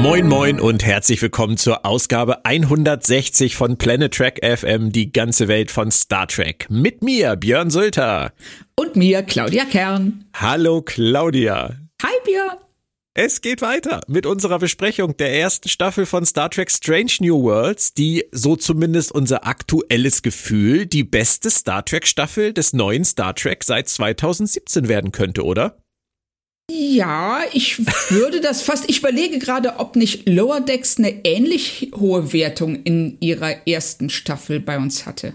Moin moin und herzlich willkommen zur Ausgabe 160 von Planet Trek FM, die ganze Welt von Star Trek. Mit mir, Björn Sülter. Und mir, Claudia Kern. Hallo Claudia. Hi Björn. Es geht weiter mit unserer Besprechung der ersten Staffel von Star Trek Strange New Worlds, die, so zumindest unser aktuelles Gefühl, die beste Star Trek Staffel des neuen Star Trek seit 2017 werden könnte, oder? Ja, ich würde das fast. Ich überlege gerade, ob nicht Lower Decks eine ähnlich hohe Wertung in ihrer ersten Staffel bei uns hatte.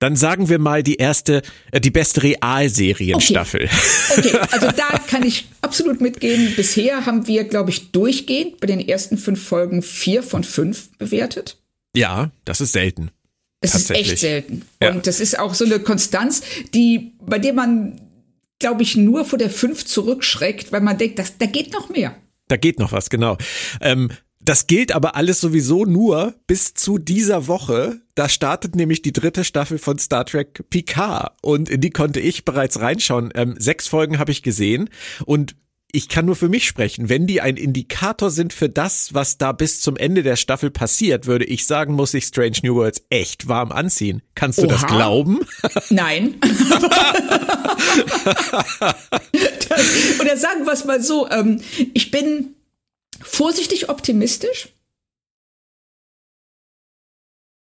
Dann sagen wir mal die erste, äh, die beste Realserienstaffel. Okay. okay, also da kann ich absolut mitgehen. Bisher haben wir, glaube ich, durchgehend bei den ersten fünf Folgen vier von fünf bewertet. Ja, das ist selten. Es ist echt selten. Ja. Und das ist auch so eine Konstanz, die, bei der man glaube ich, nur vor der 5 zurückschreckt, weil man denkt, das, da geht noch mehr. Da geht noch was, genau. Ähm, das gilt aber alles sowieso nur bis zu dieser Woche. Da startet nämlich die dritte Staffel von Star Trek Picard und in die konnte ich bereits reinschauen. Ähm, sechs Folgen habe ich gesehen und ich kann nur für mich sprechen. Wenn die ein Indikator sind für das, was da bis zum Ende der Staffel passiert, würde ich sagen, muss ich Strange New Worlds echt warm anziehen. Kannst du Oha. das glauben? Nein. Oder sagen wir es mal so, ähm, ich bin vorsichtig optimistisch.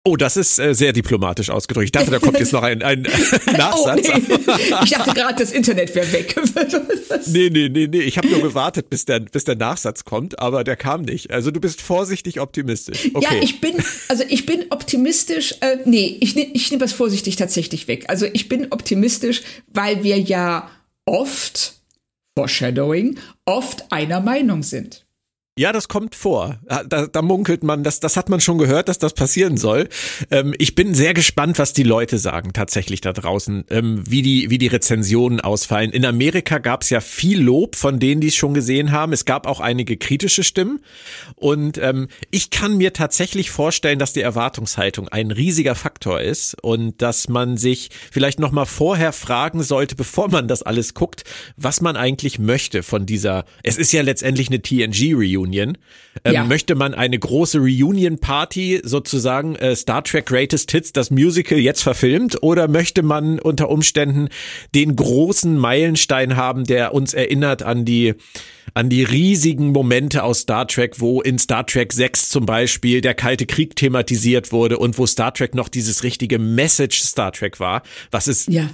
Oh, das ist äh, sehr diplomatisch ausgedrückt. Ich dachte, da kommt jetzt noch ein, ein Nachsatz. Oh, nee. Ich dachte gerade, das Internet wäre weg. nee, nee, nee, nee. Ich habe nur gewartet, bis der, bis der Nachsatz kommt, aber der kam nicht. Also du bist vorsichtig optimistisch. Okay. Ja, ich bin, also ich bin optimistisch, äh, nee, ich, ich nehme das vorsichtig tatsächlich weg. Also ich bin optimistisch, weil wir ja oft, Foreshadowing, oft einer Meinung sind. Ja, das kommt vor. Da, da munkelt man, das, das hat man schon gehört, dass das passieren soll. Ähm, ich bin sehr gespannt, was die Leute sagen tatsächlich da draußen, ähm, wie, die, wie die Rezensionen ausfallen. In Amerika gab es ja viel Lob von denen, die es schon gesehen haben. Es gab auch einige kritische Stimmen. Und ähm, ich kann mir tatsächlich vorstellen, dass die Erwartungshaltung ein riesiger Faktor ist und dass man sich vielleicht nochmal vorher fragen sollte, bevor man das alles guckt, was man eigentlich möchte von dieser, es ist ja letztendlich eine TNG-Reunion. Reunion. Ähm, ja. Möchte man eine große Reunion-Party, sozusagen äh, Star Trek Greatest Hits, das Musical jetzt verfilmt, oder möchte man unter Umständen den großen Meilenstein haben, der uns erinnert an die an die riesigen Momente aus Star Trek, wo in Star Trek 6 zum Beispiel der Kalte Krieg thematisiert wurde und wo Star Trek noch dieses richtige Message Star Trek war, was es ja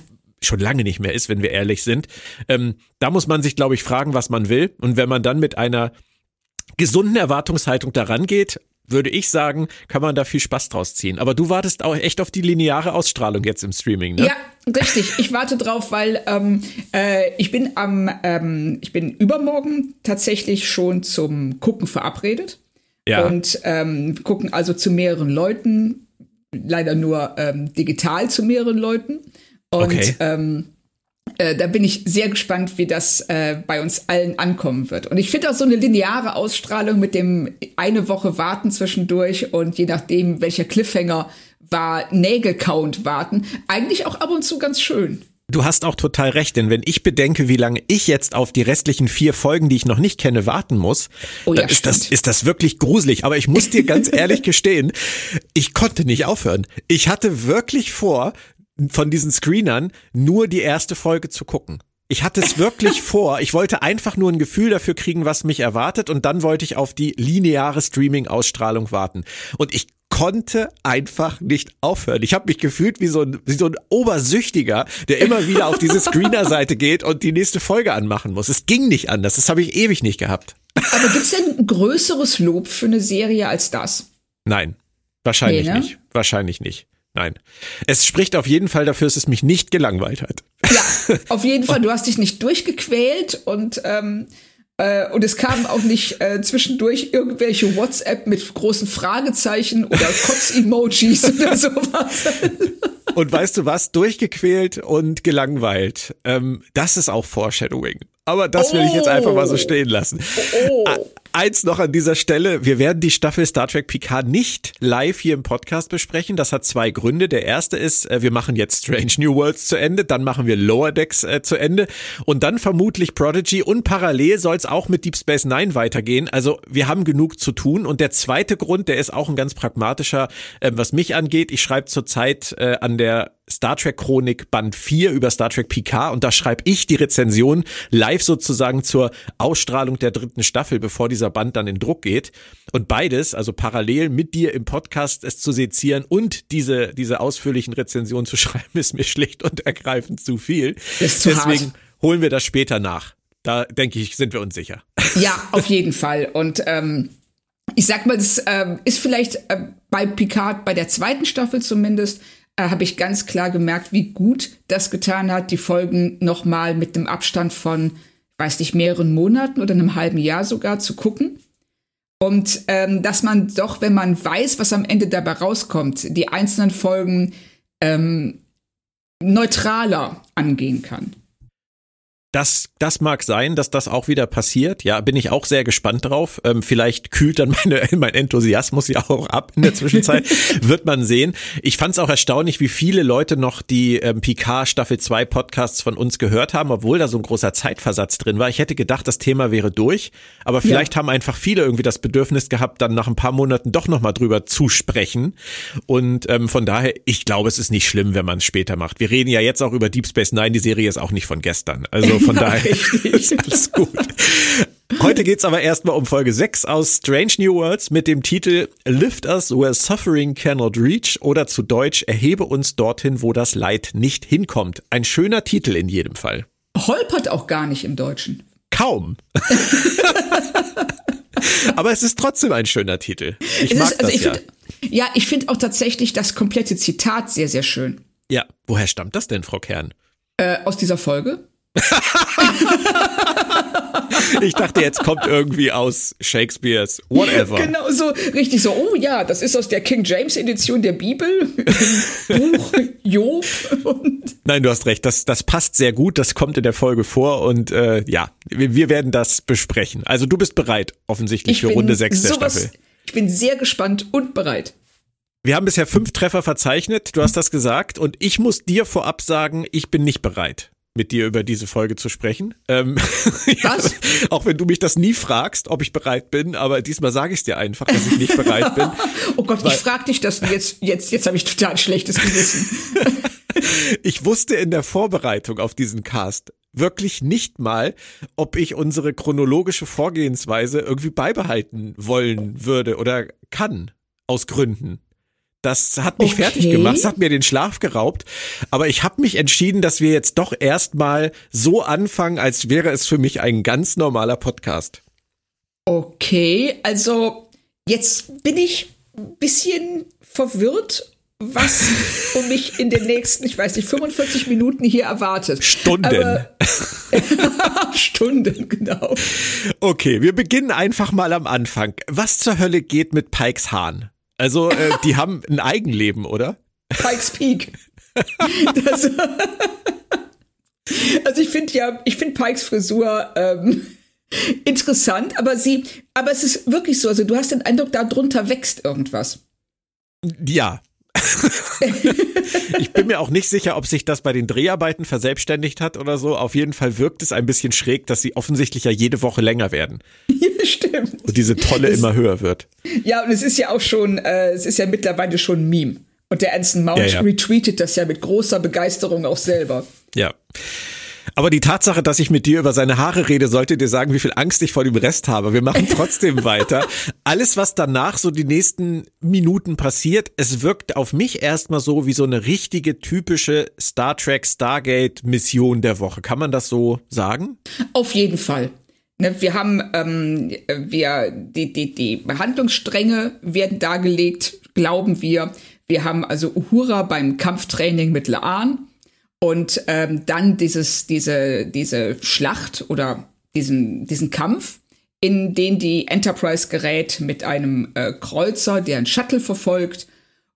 schon lange nicht mehr ist, wenn wir ehrlich sind. Ähm, da muss man sich, glaube ich, fragen, was man will. Und wenn man dann mit einer gesunden Erwartungshaltung daran geht, würde ich sagen, kann man da viel Spaß draus ziehen. Aber du wartest auch echt auf die lineare Ausstrahlung jetzt im Streaming, ne? Ja, richtig. Ich warte drauf, weil ähm, äh, ich bin am, ähm, ich bin übermorgen tatsächlich schon zum Gucken verabredet. Ja. Und ähm, gucken also zu mehreren Leuten, leider nur ähm, digital zu mehreren Leuten. Und okay. Äh, da bin ich sehr gespannt, wie das äh, bei uns allen ankommen wird. Und ich finde auch so eine lineare Ausstrahlung mit dem eine Woche warten zwischendurch und je nachdem, welcher Cliffhanger war, Nägelcount warten, eigentlich auch ab und zu ganz schön. Du hast auch total recht, denn wenn ich bedenke, wie lange ich jetzt auf die restlichen vier Folgen, die ich noch nicht kenne, warten muss, oh ja, dann ist das, ist das wirklich gruselig. Aber ich muss dir ganz ehrlich gestehen, ich konnte nicht aufhören. Ich hatte wirklich vor, von diesen Screenern nur die erste Folge zu gucken. Ich hatte es wirklich vor. Ich wollte einfach nur ein Gefühl dafür kriegen, was mich erwartet und dann wollte ich auf die lineare Streaming-Ausstrahlung warten. Und ich konnte einfach nicht aufhören. Ich habe mich gefühlt wie so, ein, wie so ein Obersüchtiger, der immer wieder auf diese Screener-Seite geht und die nächste Folge anmachen muss. Es ging nicht anders. Das habe ich ewig nicht gehabt. Aber gibt's denn ein größeres Lob für eine Serie als das? Nein, wahrscheinlich nee, ne? nicht. Wahrscheinlich nicht. Nein. Es spricht auf jeden Fall dafür, dass es mich nicht gelangweilt hat. Ja, auf jeden Fall. Du hast dich nicht durchgequält und ähm, Äh, und es kamen auch nicht äh, zwischendurch irgendwelche WhatsApp mit großen Fragezeichen oder Kotz-Emojis oder sowas. Und weißt du was? Durchgequält und gelangweilt. Ähm, das ist auch Foreshadowing. Aber das will ich jetzt einfach mal so oh. stehen lassen. Oh. Eins noch an dieser Stelle. Wir werden die Staffel Star Trek Picard nicht live hier im Podcast besprechen. Das hat zwei Gründe. Der erste ist, äh, wir machen jetzt Strange New Worlds zu Ende, dann machen wir Lower Decks äh, zu Ende und dann vermutlich Prodigy und parallel soll es auch mit Deep Space Nine weitergehen. Also wir haben genug zu tun. Und der zweite Grund, der ist auch ein ganz pragmatischer, äh, was mich angeht. Ich schreibe zurzeit äh, an der Star Trek Chronik Band 4 über Star Trek Picard und da schreibe ich die Rezension live sozusagen zur Ausstrahlung der dritten Staffel, bevor dieser Band dann in Druck geht. Und beides, also parallel mit dir im Podcast es zu sezieren und diese, diese ausführlichen Rezensionen zu schreiben, ist mir schlicht und ergreifend zu viel. Ist zu Deswegen hart. holen wir das später nach. Da denke ich, sind wir uns sicher. Ja, auf jeden Fall. Und ähm, ich sag mal, das ähm, ist vielleicht äh, bei Picard, bei der zweiten Staffel zumindest, äh, habe ich ganz klar gemerkt, wie gut das getan hat, die Folgen nochmal mit einem Abstand von, weiß nicht, mehreren Monaten oder einem halben Jahr sogar zu gucken. Und ähm, dass man doch, wenn man weiß, was am Ende dabei rauskommt, die einzelnen Folgen ähm, neutraler angehen kann. Das, das mag sein, dass das auch wieder passiert. Ja, bin ich auch sehr gespannt drauf. Ähm, vielleicht kühlt dann meine, mein Enthusiasmus ja auch ab in der Zwischenzeit. Wird man sehen. Ich fand es auch erstaunlich, wie viele Leute noch die ähm, Picard Staffel 2 Podcasts von uns gehört haben, obwohl da so ein großer Zeitversatz drin war. Ich hätte gedacht, das Thema wäre durch. Aber vielleicht ja. haben einfach viele irgendwie das Bedürfnis gehabt, dann nach ein paar Monaten doch nochmal drüber zu sprechen. Und ähm, von daher, ich glaube, es ist nicht schlimm, wenn man es später macht. Wir reden ja jetzt auch über Deep Space Nine. Die Serie ist auch nicht von gestern. Also von daher ist alles gut. Heute geht's aber erstmal um Folge 6 aus Strange New Worlds mit dem Titel Lift Us Where Suffering Cannot Reach oder zu Deutsch Erhebe uns dorthin, wo das Leid nicht hinkommt. Ein schöner Titel in jedem Fall. Holpert auch gar nicht im Deutschen. Kaum. aber es ist trotzdem ein schöner Titel. Ich es mag ist, also das ich ja. Find, ja, ich finde auch tatsächlich das komplette Zitat sehr, sehr schön. Ja, woher stammt das denn, Frau Kern? Äh, aus dieser Folge ich dachte, jetzt kommt irgendwie aus Shakespeares whatever. Genau, so richtig so, oh ja, das ist aus der King James Edition der Bibel, Buch Job. Nein, du hast recht, das, das passt sehr gut, das kommt in der Folge vor und äh, ja, wir, wir werden das besprechen. Also du bist bereit, offensichtlich, ich für Runde 6 der sowas, Staffel. Ich bin sehr gespannt und bereit. Wir haben bisher fünf Treffer verzeichnet, du hast das gesagt und ich muss dir vorab sagen, ich bin nicht bereit mit dir über diese Folge zu sprechen. Ähm, Was? ja, auch wenn du mich das nie fragst, ob ich bereit bin, aber diesmal sage ich es dir einfach, dass ich nicht bereit bin. oh Gott, ich frag dich das jetzt, jetzt, jetzt habe ich total schlechtes Gewissen. ich wusste in der Vorbereitung auf diesen Cast wirklich nicht mal, ob ich unsere chronologische Vorgehensweise irgendwie beibehalten wollen würde oder kann, aus Gründen. Das hat mich okay. fertig gemacht, das hat mir den Schlaf geraubt. Aber ich habe mich entschieden, dass wir jetzt doch erstmal so anfangen, als wäre es für mich ein ganz normaler Podcast. Okay, also jetzt bin ich ein bisschen verwirrt, was um mich in den nächsten, ich weiß nicht, 45 Minuten hier erwartet. Stunden. Aber, Stunden, genau. Okay, wir beginnen einfach mal am Anfang. Was zur Hölle geht mit Pikes Hahn? Also, äh, die haben ein Eigenleben, oder? Pikes Peak. Das, also ich finde ja, ich finde Pikes Frisur ähm, interessant, aber sie, aber es ist wirklich so, also du hast den Eindruck, darunter wächst irgendwas. Ja, ich bin mir auch nicht sicher, ob sich das bei den Dreharbeiten verselbstständigt hat oder so. Auf jeden Fall wirkt es ein bisschen schräg, dass sie offensichtlich ja jede Woche länger werden. Stimmt. Und diese Tolle immer höher wird. Ja, und es ist ja auch schon, äh, es ist ja mittlerweile schon ein Meme. Und der Anson Mount ja, ja. retweetet das ja mit großer Begeisterung auch selber. Ja. Aber die Tatsache, dass ich mit dir über seine Haare rede, sollte dir sagen, wie viel Angst ich vor dem Rest habe. Wir machen trotzdem weiter. Alles, was danach so die nächsten Minuten passiert, es wirkt auf mich erstmal so wie so eine richtige, typische Star Trek Stargate Mission der Woche. Kann man das so sagen? Auf jeden Fall. Ne, wir haben, ähm, wir, die, die, die Behandlungsstränge werden dargelegt, glauben wir. Wir haben also Uhura beim Kampftraining mit Laan. Und ähm, dann dieses, diese, diese Schlacht oder diesen, diesen Kampf, in den die Enterprise gerät mit einem äh, Kreuzer, der einen Shuttle verfolgt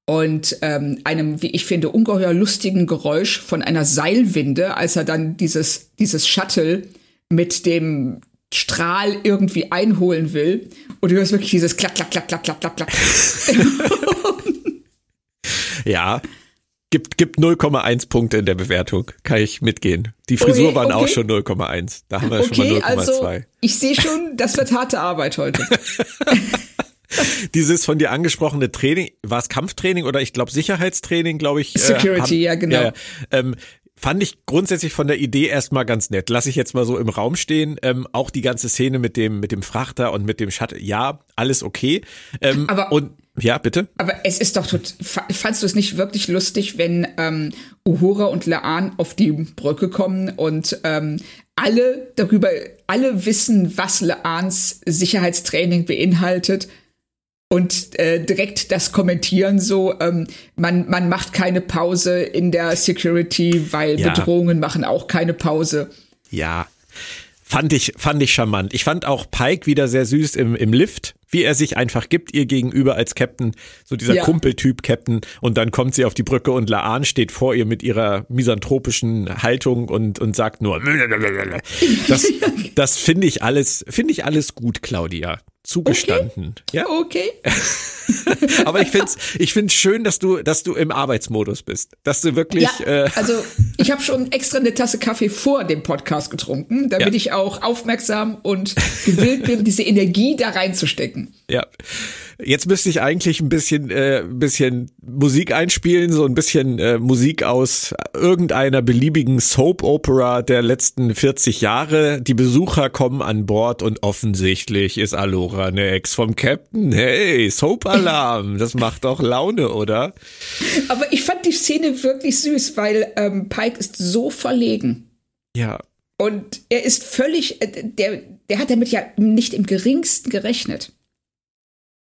und ähm, einem, wie ich finde, ungeheuer lustigen Geräusch von einer Seilwinde, als er dann dieses, dieses Shuttle mit dem Strahl irgendwie einholen will. Und du hörst wirklich dieses Klack, Klack, Klack, Klack, Klack, Klack, Klack. ja, gibt, gibt 0,1 Punkte in der Bewertung. Kann ich mitgehen. Die Frisur okay, waren okay. auch schon 0,1. Da haben wir okay, schon mal 0,2. Also ich sehe schon, das wird harte Arbeit heute. Dieses von dir angesprochene Training, war es Kampftraining oder ich glaube Sicherheitstraining, glaube ich. Äh, Security, äh, haben, ja, genau. Ja, ähm, Fand ich grundsätzlich von der Idee erstmal ganz nett. Lass ich jetzt mal so im Raum stehen. Ähm, auch die ganze Szene mit dem, mit dem Frachter und mit dem Shuttle. Ja, alles okay. Ähm, aber, und ja, bitte. Aber es ist doch, fandst du es nicht wirklich lustig, wenn ähm, Uhura und Laan auf die Brücke kommen und ähm, alle darüber, alle wissen, was Laans Sicherheitstraining beinhaltet, und äh, direkt das kommentieren so, ähm, man, man macht keine Pause in der Security, weil ja. Bedrohungen machen auch keine Pause. Ja, fand ich, fand ich charmant. Ich fand auch Pike wieder sehr süß im, im Lift, wie er sich einfach gibt ihr gegenüber als Captain, so dieser ja. Kumpeltyp Captain und dann kommt sie auf die Brücke und Laan steht vor ihr mit ihrer misanthropischen Haltung und, und sagt nur, das, das finde ich alles, finde ich alles gut, Claudia zugestanden. Okay. Ja. Okay. Aber ich finde es ich find's schön, dass du, dass du im Arbeitsmodus bist. Dass du wirklich. Ja, äh also ich habe schon extra eine Tasse Kaffee vor dem Podcast getrunken, damit ja. ich auch aufmerksam und gewillt bin, diese Energie da reinzustecken. Ja. Jetzt müsste ich eigentlich ein bisschen, äh, bisschen Musik einspielen, so ein bisschen äh, Musik aus irgendeiner beliebigen Soap Opera der letzten 40 Jahre. Die Besucher kommen an Bord und offensichtlich ist Alora eine Ex vom Captain. Hey, Soap Alarm, das macht doch Laune, oder? Aber ich fand die Szene wirklich süß, weil ähm, Pike ist so verlegen. Ja. Und er ist völlig, äh, der, der hat damit ja nicht im geringsten gerechnet.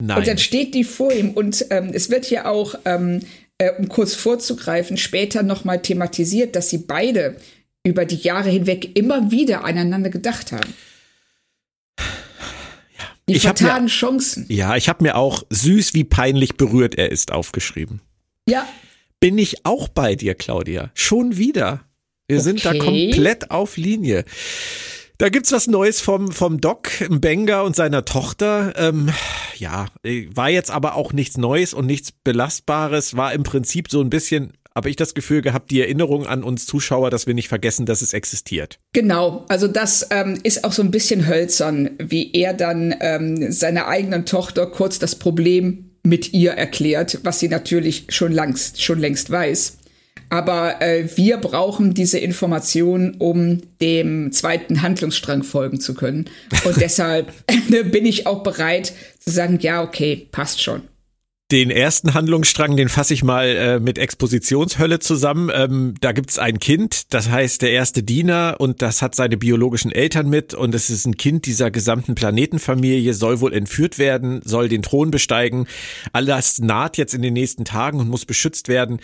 Nein. Und dann steht die vor ihm und ähm, es wird ja auch, ähm, äh, um kurz vorzugreifen, später nochmal thematisiert, dass sie beide über die Jahre hinweg immer wieder aneinander gedacht haben. Die ich vertanen mir, Chancen. Ja, ich habe mir auch süß, wie peinlich berührt er ist aufgeschrieben. Ja. Bin ich auch bei dir, Claudia. Schon wieder. Wir okay. sind da komplett auf Linie. Da gibt's was Neues vom, vom Doc Benga und seiner Tochter. Ähm, ja, war jetzt aber auch nichts Neues und nichts Belastbares. War im Prinzip so ein bisschen, habe ich das Gefühl gehabt, die Erinnerung an uns Zuschauer, dass wir nicht vergessen, dass es existiert. Genau, also das ähm, ist auch so ein bisschen hölzern, wie er dann ähm, seiner eigenen Tochter kurz das Problem mit ihr erklärt, was sie natürlich schon längst, schon längst weiß. Aber äh, wir brauchen diese Information, um dem zweiten Handlungsstrang folgen zu können. Und deshalb äh, bin ich auch bereit zu sagen, ja, okay, passt schon. Den ersten Handlungsstrang, den fasse ich mal äh, mit Expositionshölle zusammen. Ähm, da gibt's ein Kind, das heißt der erste Diener und das hat seine biologischen Eltern mit und es ist ein Kind dieser gesamten Planetenfamilie, soll wohl entführt werden, soll den Thron besteigen. Alles naht jetzt in den nächsten Tagen und muss beschützt werden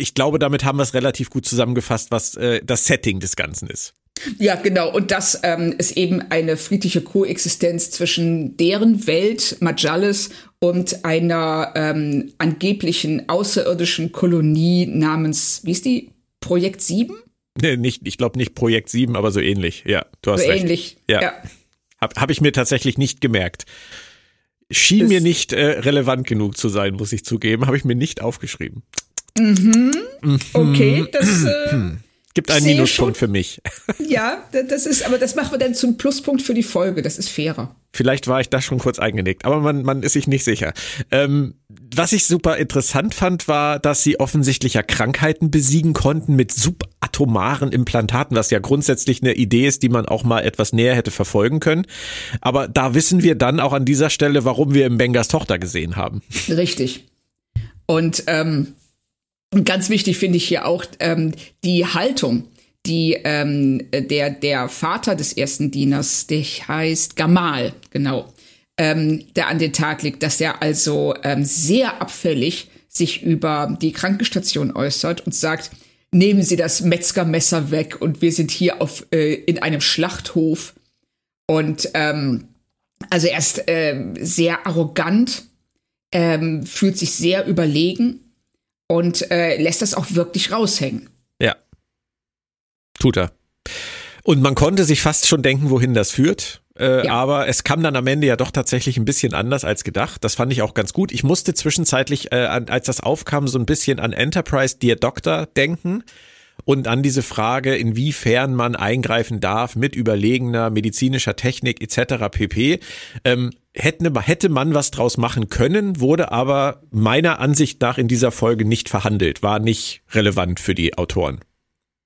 ich glaube, damit haben wir es relativ gut zusammengefasst, was äh, das Setting des Ganzen ist. Ja, genau. Und das ähm, ist eben eine friedliche Koexistenz zwischen deren Welt, Majalis, und einer ähm, angeblichen außerirdischen Kolonie namens, wie ist die? Projekt 7? Nee, nicht, ich glaube nicht Projekt 7, aber so ähnlich. Ja, du hast so recht. ähnlich. Ja. ja. Habe hab ich mir tatsächlich nicht gemerkt. Schien das mir nicht äh, relevant genug zu sein, muss ich zugeben. Habe ich mir nicht aufgeschrieben. Mhm. Okay, das äh, gibt einen Minuspunkt für mich. Ja, das ist, aber das machen wir dann zum Pluspunkt für die Folge. Das ist fairer. Vielleicht war ich da schon kurz eingenickt, aber man, man ist sich nicht sicher. Ähm, was ich super interessant fand, war, dass sie offensichtlich ja Krankheiten besiegen konnten mit subatomaren Implantaten, was ja grundsätzlich eine Idee ist, die man auch mal etwas näher hätte verfolgen können. Aber da wissen wir dann auch an dieser Stelle, warum wir im Bengers Tochter gesehen haben. Richtig. Und ähm, und ganz wichtig finde ich hier auch ähm, die Haltung, die ähm, der, der Vater des ersten Dieners, der heißt Gamal, genau, ähm, der an den Tag legt, dass er also ähm, sehr abfällig sich über die Krankenstation äußert und sagt, nehmen Sie das Metzgermesser weg und wir sind hier auf, äh, in einem Schlachthof. Und ähm, also er ist äh, sehr arrogant, ähm, fühlt sich sehr überlegen und äh, lässt das auch wirklich raushängen. Ja. Tut er. Und man konnte sich fast schon denken, wohin das führt. Äh, ja. Aber es kam dann am Ende ja doch tatsächlich ein bisschen anders als gedacht. Das fand ich auch ganz gut. Ich musste zwischenzeitlich, äh, als das aufkam, so ein bisschen an Enterprise Dear Doctor denken und an diese Frage, inwiefern man eingreifen darf mit überlegener medizinischer Technik etc. pp. Ähm, hätte, hätte man was draus machen können, wurde aber meiner Ansicht nach in dieser Folge nicht verhandelt, war nicht relevant für die Autoren.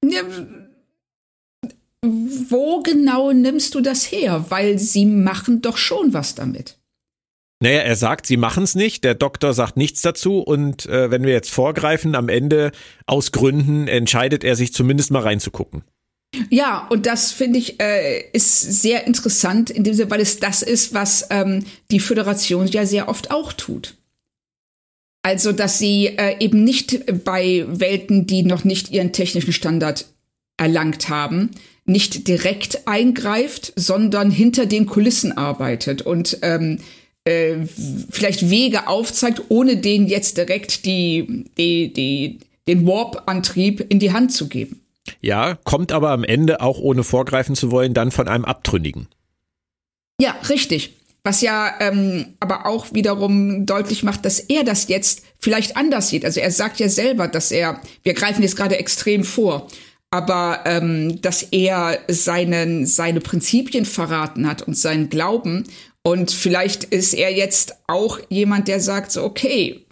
Ja, wo genau nimmst du das her? Weil sie machen doch schon was damit. Naja, er sagt, sie machen es nicht, der Doktor sagt nichts dazu und äh, wenn wir jetzt vorgreifen, am Ende aus Gründen entscheidet er sich zumindest mal reinzugucken. Ja, und das finde ich äh, ist sehr interessant, in dem Sinne, weil es das ist, was ähm, die Föderation ja sehr oft auch tut. Also, dass sie äh, eben nicht bei Welten, die noch nicht ihren technischen Standard erlangt haben, nicht direkt eingreift, sondern hinter den Kulissen arbeitet und ähm, äh, vielleicht Wege aufzeigt, ohne denen jetzt direkt die, die, die, den Warp-Antrieb in die Hand zu geben. Ja, kommt aber am Ende auch ohne vorgreifen zu wollen, dann von einem Abtrünnigen. Ja, richtig. Was ja ähm, aber auch wiederum deutlich macht, dass er das jetzt vielleicht anders sieht. Also er sagt ja selber, dass er, wir greifen jetzt gerade extrem vor, aber ähm, dass er seinen, seine Prinzipien verraten hat und seinen Glauben. Und vielleicht ist er jetzt auch jemand, der sagt so, okay,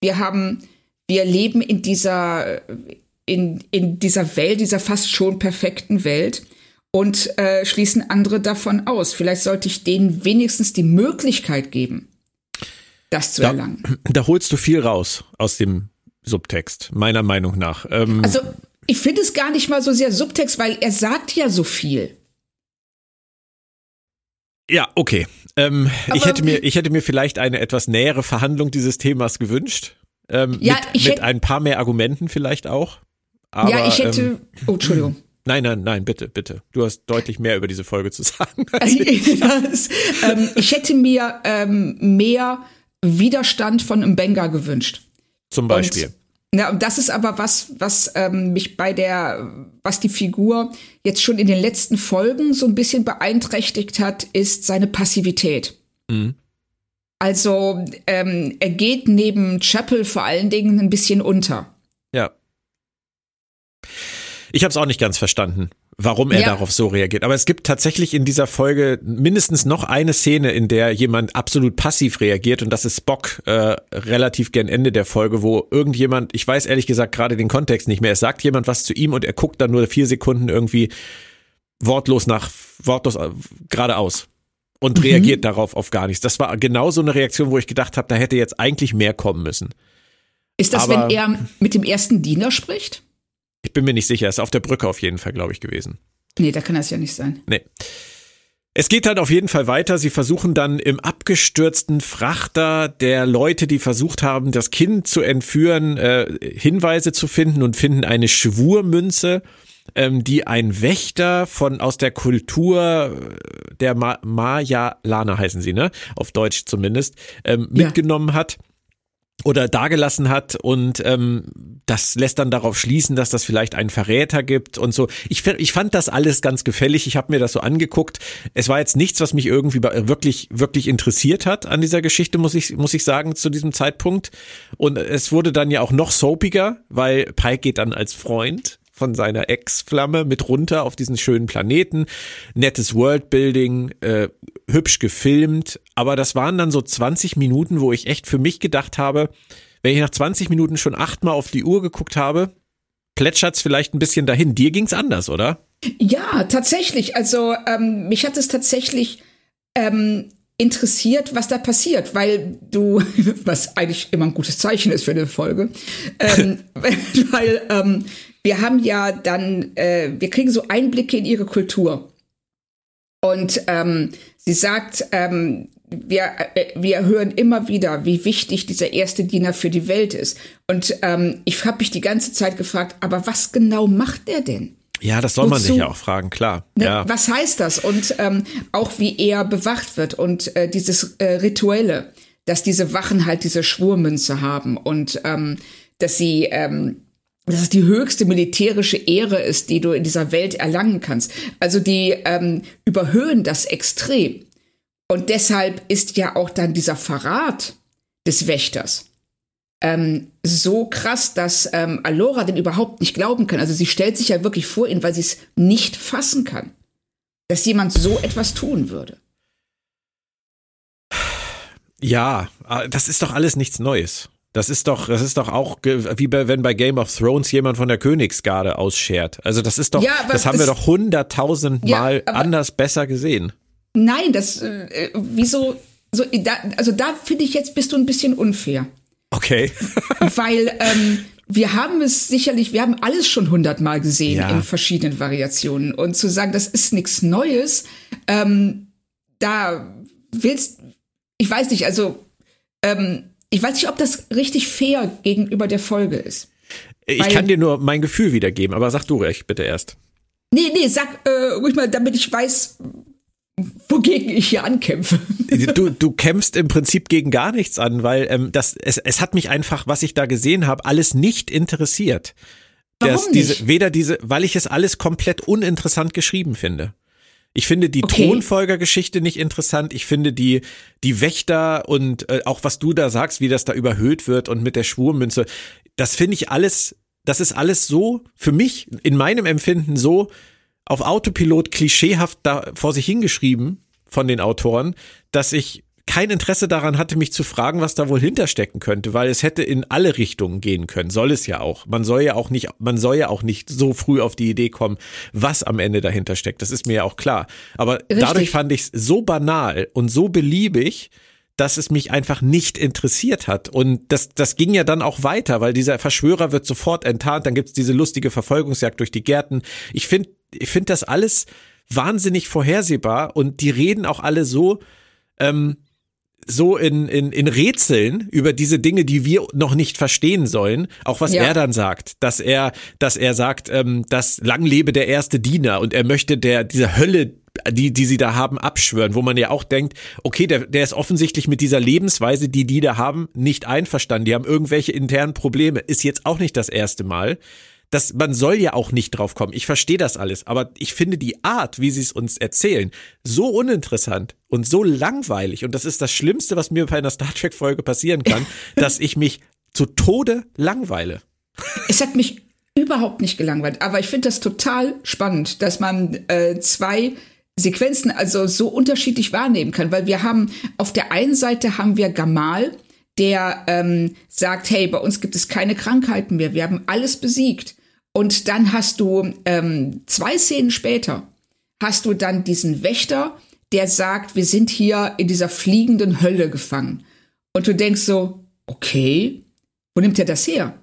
wir haben, wir leben in dieser, in, in dieser Welt, dieser fast schon perfekten Welt und äh, schließen andere davon aus. Vielleicht sollte ich denen wenigstens die Möglichkeit geben, das zu da, erlangen. Da holst du viel raus aus dem Subtext, meiner Meinung nach. Ähm, also ich finde es gar nicht mal so sehr Subtext, weil er sagt ja so viel. Ja, okay. Ähm, ich, hätte mir, ich hätte mir vielleicht eine etwas nähere Verhandlung dieses Themas gewünscht. Ähm, ja, mit, mit ein paar mehr Argumenten vielleicht auch. Aber, ja, ich hätte. Ähm, oh, Entschuldigung. Nein, nein, nein, bitte, bitte. Du hast deutlich mehr über diese Folge zu sagen. ich. ähm, ich hätte mir ähm, mehr Widerstand von Mbenga gewünscht. Zum Beispiel. Und ja, und das ist aber was, was ähm, mich bei der, was die Figur jetzt schon in den letzten Folgen so ein bisschen beeinträchtigt hat, ist seine Passivität. Mhm. Also ähm, er geht neben Chapel vor allen Dingen ein bisschen unter. Ja. Ich habe es auch nicht ganz verstanden warum er ja. darauf so reagiert. Aber es gibt tatsächlich in dieser Folge mindestens noch eine Szene, in der jemand absolut passiv reagiert und das ist Spock äh, relativ gern Ende der Folge, wo irgendjemand, ich weiß ehrlich gesagt gerade den Kontext nicht mehr, es sagt jemand was zu ihm und er guckt dann nur vier Sekunden irgendwie wortlos nach, wortlos äh, geradeaus und mhm. reagiert darauf auf gar nichts. Das war genau so eine Reaktion, wo ich gedacht habe, da hätte jetzt eigentlich mehr kommen müssen. Ist das, Aber, wenn er mit dem ersten Diener spricht? Ich bin mir nicht sicher. Ist auf der Brücke auf jeden Fall, glaube ich, gewesen. Nee, da kann das ja nicht sein. Nee. Es geht dann auf jeden Fall weiter. Sie versuchen dann im abgestürzten Frachter der Leute, die versucht haben, das Kind zu entführen, äh, Hinweise zu finden und finden eine Schwurmünze, ähm, die ein Wächter von aus der Kultur äh, der Ma Maya Lana heißen sie, ne? Auf Deutsch zumindest, ähm, mitgenommen ja. hat oder dagelassen hat und ähm, das lässt dann darauf schließen, dass das vielleicht einen Verräter gibt und so. Ich, ich fand das alles ganz gefällig. Ich habe mir das so angeguckt. Es war jetzt nichts, was mich irgendwie wirklich wirklich interessiert hat an dieser Geschichte, muss ich muss ich sagen zu diesem Zeitpunkt. Und es wurde dann ja auch noch soapiger, weil Pike geht dann als Freund von seiner Ex-Flamme mit runter auf diesen schönen Planeten. Nettes Worldbuilding, äh, hübsch gefilmt, aber das waren dann so 20 Minuten, wo ich echt für mich gedacht habe, wenn ich nach 20 Minuten schon achtmal auf die Uhr geguckt habe, plätschert's vielleicht ein bisschen dahin. Dir ging's anders, oder? Ja, tatsächlich. Also ähm, mich hat es tatsächlich ähm, interessiert, was da passiert, weil du, was eigentlich immer ein gutes Zeichen ist für eine Folge, ähm, weil ähm, wir haben ja dann, äh, wir kriegen so Einblicke in ihre Kultur. Und ähm, sie sagt, ähm, wir, äh, wir hören immer wieder, wie wichtig dieser erste Diener für die Welt ist. Und ähm, ich habe mich die ganze Zeit gefragt, aber was genau macht er denn? Ja, das soll man sich ja auch fragen, klar. Ne, ja. Was heißt das? Und ähm, auch wie er bewacht wird und äh, dieses äh, Rituelle, dass diese Wachen halt diese Schwurmünze haben und ähm, dass sie ähm, dass es die höchste militärische Ehre ist, die du in dieser Welt erlangen kannst. Also die ähm, überhöhen das extrem. Und deshalb ist ja auch dann dieser Verrat des Wächters ähm, so krass, dass ähm, Alora den überhaupt nicht glauben kann. Also sie stellt sich ja wirklich vor ihn, weil sie es nicht fassen kann, dass jemand so etwas tun würde. Ja, ah, das ist doch alles nichts Neues. Das ist doch, das ist doch auch wie bei, wenn bei Game of Thrones jemand von der Königsgarde ausschert. Also das ist doch, ja, das haben wir doch hunderttausendmal ja, anders besser gesehen. Nein, das, äh, wieso, so, da, also da finde ich jetzt bist du ein bisschen unfair. Okay. Weil ähm, wir haben es sicherlich, wir haben alles schon hundertmal gesehen ja. in verschiedenen Variationen. Und zu sagen, das ist nichts Neues, ähm, da willst, ich weiß nicht, also ähm, ich weiß nicht, ob das richtig fair gegenüber der Folge ist. Ich Weil, kann dir nur mein Gefühl wiedergeben, aber sag du recht, bitte erst. Nee, nee, sag äh, ruhig mal, damit ich weiß, wogegen ich hier ankämpfe. Du, du kämpfst im Prinzip gegen gar nichts an, weil ähm, das, es, es hat mich einfach, was ich da gesehen habe, alles nicht interessiert. Warum das, diese, nicht? Weder diese, weil ich es alles komplett uninteressant geschrieben finde. Ich finde die okay. Thronfolgergeschichte nicht interessant. Ich finde die, die Wächter und äh, auch was du da sagst, wie das da überhöht wird und mit der Schwurmünze, das finde ich alles, das ist alles so, für mich, in meinem Empfinden so auf Autopilot klischeehaft da vor sich hingeschrieben von den Autoren, dass ich kein Interesse daran hatte, mich zu fragen, was da wohl hinterstecken könnte, weil es hätte in alle Richtungen gehen können. Soll es ja auch. Man soll ja auch nicht, man soll ja auch nicht so früh auf die Idee kommen, was am Ende dahinter steckt. Das ist mir ja auch klar. Aber Richtig. dadurch fand ich es so banal und so beliebig, dass es mich einfach nicht interessiert hat. Und das, das ging ja dann auch weiter, weil dieser Verschwörer wird sofort enttarnt, dann gibt's diese lustige Verfolgungsjagd durch die Gärten. Ich finde ich finde das alles wahnsinnig vorhersehbar und die reden auch alle so, ähm, so in, in, in Rätseln über diese Dinge, die wir noch nicht verstehen sollen. Auch was ja. er dann sagt, dass er, dass er sagt, ähm, dass lang lebe der erste Diener und er möchte der, diese Hölle, die, die sie da haben, abschwören, wo man ja auch denkt, okay, der, der ist offensichtlich mit dieser Lebensweise, die die da haben, nicht einverstanden. Die haben irgendwelche internen Probleme. Ist jetzt auch nicht das erste Mal das, man soll ja auch nicht drauf kommen. Ich verstehe das alles, aber ich finde die Art, wie sie es uns erzählen, so uninteressant und so langweilig. Und das ist das Schlimmste, was mir bei einer Star Trek Folge passieren kann, dass ich mich zu Tode langweile. Es hat mich überhaupt nicht gelangweilt, aber ich finde das total spannend, dass man äh, zwei Sequenzen also so unterschiedlich wahrnehmen kann, weil wir haben auf der einen Seite haben wir Gamal, der ähm, sagt, hey, bei uns gibt es keine Krankheiten mehr, wir haben alles besiegt. Und dann hast du ähm, zwei Szenen später, hast du dann diesen Wächter, der sagt, wir sind hier in dieser fliegenden Hölle gefangen. Und du denkst so, okay, wo nimmt er das her?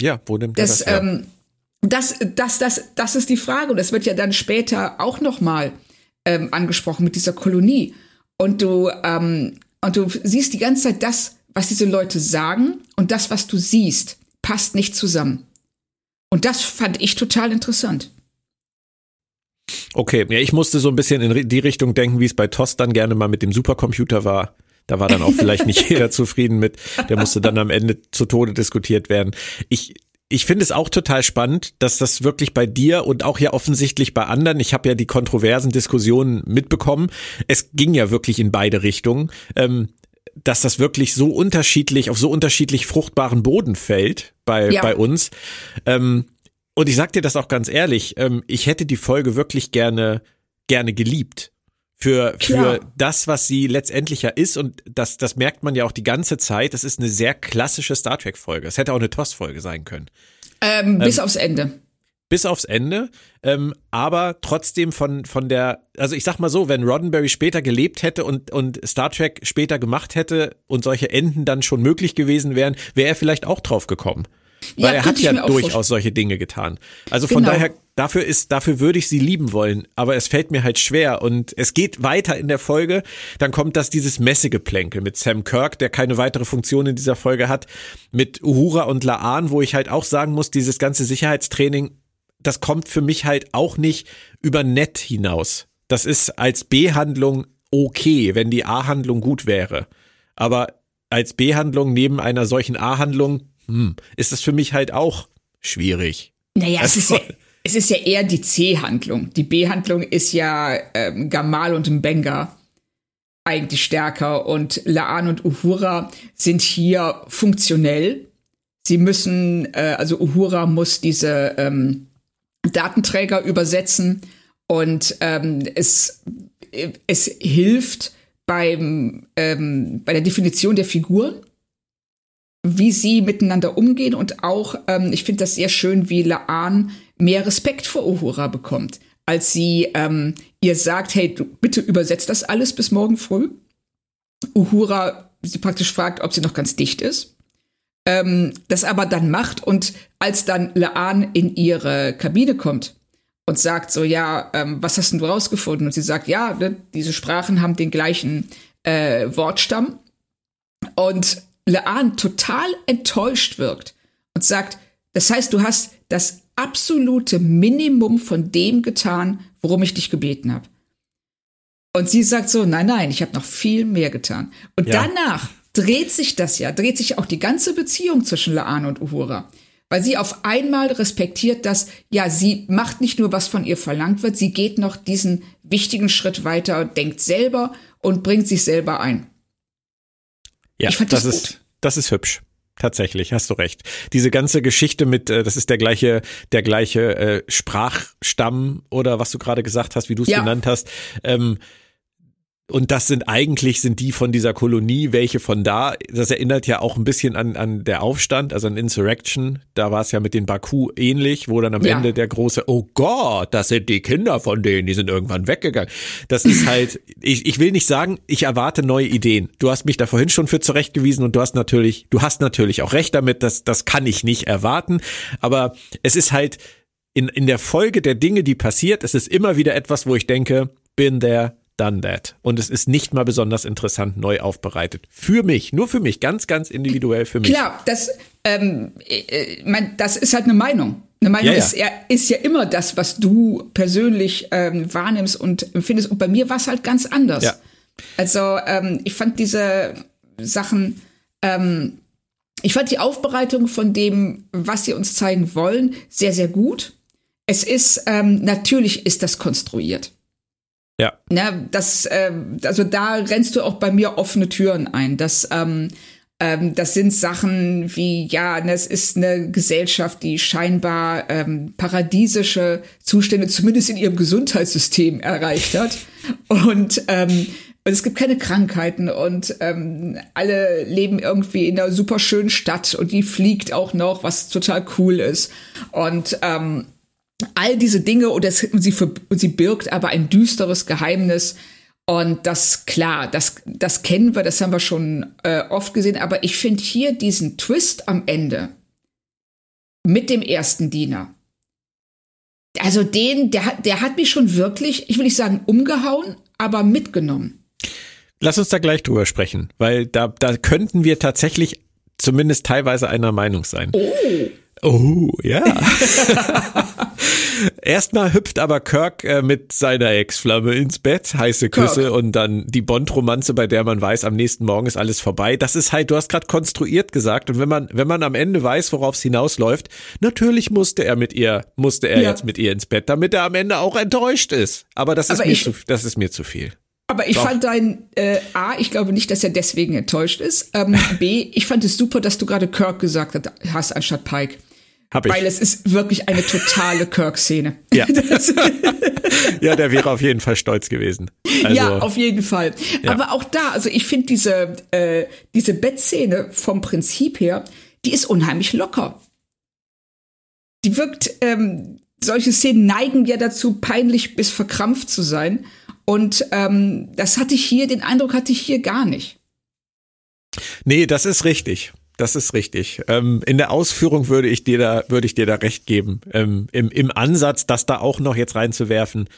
Ja, wo nimmt das, er das her? Ähm, das, das, das, das ist die Frage. Und das wird ja dann später auch noch mal ähm, angesprochen mit dieser Kolonie. Und du, ähm, und du siehst die ganze Zeit das, was diese Leute sagen und das, was du siehst, passt nicht zusammen. Und das fand ich total interessant. Okay, ja, ich musste so ein bisschen in die Richtung denken, wie es bei TOS dann gerne mal mit dem Supercomputer war. Da war dann auch vielleicht nicht jeder zufrieden mit. Der musste dann am Ende zu Tode diskutiert werden. Ich, ich finde es auch total spannend, dass das wirklich bei dir und auch ja offensichtlich bei anderen, ich habe ja die kontroversen Diskussionen mitbekommen, es ging ja wirklich in beide Richtungen. Ähm, dass das wirklich so unterschiedlich, auf so unterschiedlich fruchtbaren Boden fällt bei, ja. bei uns. Ähm, und ich sag dir das auch ganz ehrlich, ähm, ich hätte die Folge wirklich gerne, gerne geliebt. Für, für das, was sie letztendlich ja ist, und das, das merkt man ja auch die ganze Zeit, das ist eine sehr klassische Star Trek-Folge. Es hätte auch eine TOS-Folge sein können. Ähm, bis ähm, aufs Ende bis aufs Ende, ähm, aber trotzdem von, von der, also ich sag mal so, wenn Roddenberry später gelebt hätte und, und Star Trek später gemacht hätte und solche Enden dann schon möglich gewesen wären, wäre er vielleicht auch drauf gekommen. Weil ja, er hat ja durchaus solche Dinge getan. Also von genau. daher, dafür ist, dafür würde ich sie lieben wollen, aber es fällt mir halt schwer und es geht weiter in der Folge. Dann kommt das dieses Messegeplänkel mit Sam Kirk, der keine weitere Funktion in dieser Folge hat, mit Uhura und Laan, wo ich halt auch sagen muss, dieses ganze Sicherheitstraining das kommt für mich halt auch nicht über nett hinaus. Das ist als B-Handlung okay, wenn die A-Handlung gut wäre. Aber als B-Handlung neben einer solchen A-Handlung, hm, ist das für mich halt auch schwierig. Naja, also, es ist ja, es ist ja eher die C-Handlung. Die B-Handlung ist ja ähm, Gamal und Mbenga eigentlich stärker und Laan und Uhura sind hier funktionell. Sie müssen, äh, also Uhura muss diese ähm, Datenträger übersetzen und ähm, es, es hilft beim, ähm, bei der Definition der Figuren, wie sie miteinander umgehen und auch, ähm, ich finde das sehr schön, wie Laan mehr Respekt vor Uhura bekommt als sie ähm, ihr sagt, hey, du, bitte übersetzt das alles bis morgen früh. Uhura sie praktisch fragt, ob sie noch ganz dicht ist. Ähm, das aber dann macht und als dann Laan in ihre Kabine kommt und sagt so, ja, ähm, was hast denn du rausgefunden? Und sie sagt, ja, ne, diese Sprachen haben den gleichen äh, Wortstamm. Und Laan total enttäuscht wirkt und sagt, das heißt, du hast das absolute Minimum von dem getan, worum ich dich gebeten habe. Und sie sagt so, nein, nein, ich habe noch viel mehr getan. Und ja. danach dreht sich das ja, dreht sich auch die ganze Beziehung zwischen Laan und Uhura. Weil sie auf einmal respektiert, dass, ja, sie macht nicht nur, was von ihr verlangt wird, sie geht noch diesen wichtigen Schritt weiter, denkt selber und bringt sich selber ein. Ja, das, das ist, das ist hübsch. Tatsächlich, hast du recht. Diese ganze Geschichte mit, äh, das ist der gleiche, der gleiche äh, Sprachstamm oder was du gerade gesagt hast, wie du es ja. genannt hast. Ähm, und das sind eigentlich sind die von dieser Kolonie, welche von da. Das erinnert ja auch ein bisschen an, an der Aufstand, also an Insurrection. Da war es ja mit den Baku ähnlich, wo dann am ja. Ende der große, oh Gott, das sind die Kinder von denen, die sind irgendwann weggegangen. Das ist halt, ich, ich will nicht sagen, ich erwarte neue Ideen. Du hast mich da vorhin schon für zurechtgewiesen und du hast natürlich, du hast natürlich auch recht damit, dass das kann ich nicht erwarten. Aber es ist halt in, in der Folge der Dinge, die passiert, es ist immer wieder etwas, wo ich denke, bin there, done that. Und es ist nicht mal besonders interessant neu aufbereitet. Für mich, nur für mich, ganz, ganz individuell für mich. Klar, das, ähm, äh, mein, das ist halt eine Meinung. Eine Meinung ja, ja. Ist, ja, ist ja immer das, was du persönlich ähm, wahrnimmst und empfindest. Und bei mir war es halt ganz anders. Ja. Also ähm, ich fand diese Sachen, ähm, ich fand die Aufbereitung von dem, was sie uns zeigen wollen, sehr, sehr gut. Es ist, ähm, natürlich ist das konstruiert. Ja. Ne, das, äh, also da rennst du auch bei mir offene Türen ein. Das, ähm, ähm, das sind Sachen wie, ja, es ist eine Gesellschaft, die scheinbar ähm, paradiesische Zustände zumindest in ihrem Gesundheitssystem erreicht hat. Und ähm, und es gibt keine Krankheiten und ähm, alle leben irgendwie in einer super schönen Stadt und die fliegt auch noch, was total cool ist. Und ähm, all diese Dinge und, das, und, sie, und sie birgt aber ein düsteres Geheimnis. Und das, klar, das, das kennen wir, das haben wir schon äh, oft gesehen. Aber ich finde hier diesen Twist am Ende mit dem ersten Diener. Also den, der, der hat mich schon wirklich, ich will nicht sagen umgehauen, aber mitgenommen. Lass uns da gleich drüber sprechen, weil da, da könnten wir tatsächlich zumindest teilweise einer Meinung sein. Oh. Oh, ja. Erstmal hüpft aber Kirk äh, mit seiner Ex-Flamme ins Bett, heiße Küsse Kirk. und dann die Bond-Romanze, bei der man weiß, am nächsten Morgen ist alles vorbei. Das ist halt, du hast gerade konstruiert gesagt und wenn man, wenn man am Ende weiß, worauf es hinausläuft, natürlich musste er mit ihr, musste er ja. jetzt mit ihr ins Bett, damit er am Ende auch enttäuscht ist. Aber das ist, aber mir, ich, zu, das ist mir zu viel. Aber ich Doch. fand dein äh, A, ich glaube nicht, dass er deswegen enttäuscht ist. Ähm, B, ich fand es super, dass du gerade Kirk gesagt hast anstatt Pike. Hab ich. Weil es ist wirklich eine totale Kirk-Szene. Ja. ja, der wäre auf jeden Fall stolz gewesen. Also, ja, auf jeden Fall. Ja. Aber auch da, also ich finde diese, äh, diese Bettszene vom Prinzip her, die ist unheimlich locker. Die wirkt, ähm, solche Szenen neigen ja dazu, peinlich bis verkrampft zu sein. Und ähm, das hatte ich hier, den Eindruck hatte ich hier gar nicht. Nee, das ist richtig. Das ist richtig. Ähm, in der Ausführung würde ich dir da, würde ich dir da recht geben. Ähm, im, Im Ansatz, das da auch noch jetzt reinzuwerfen,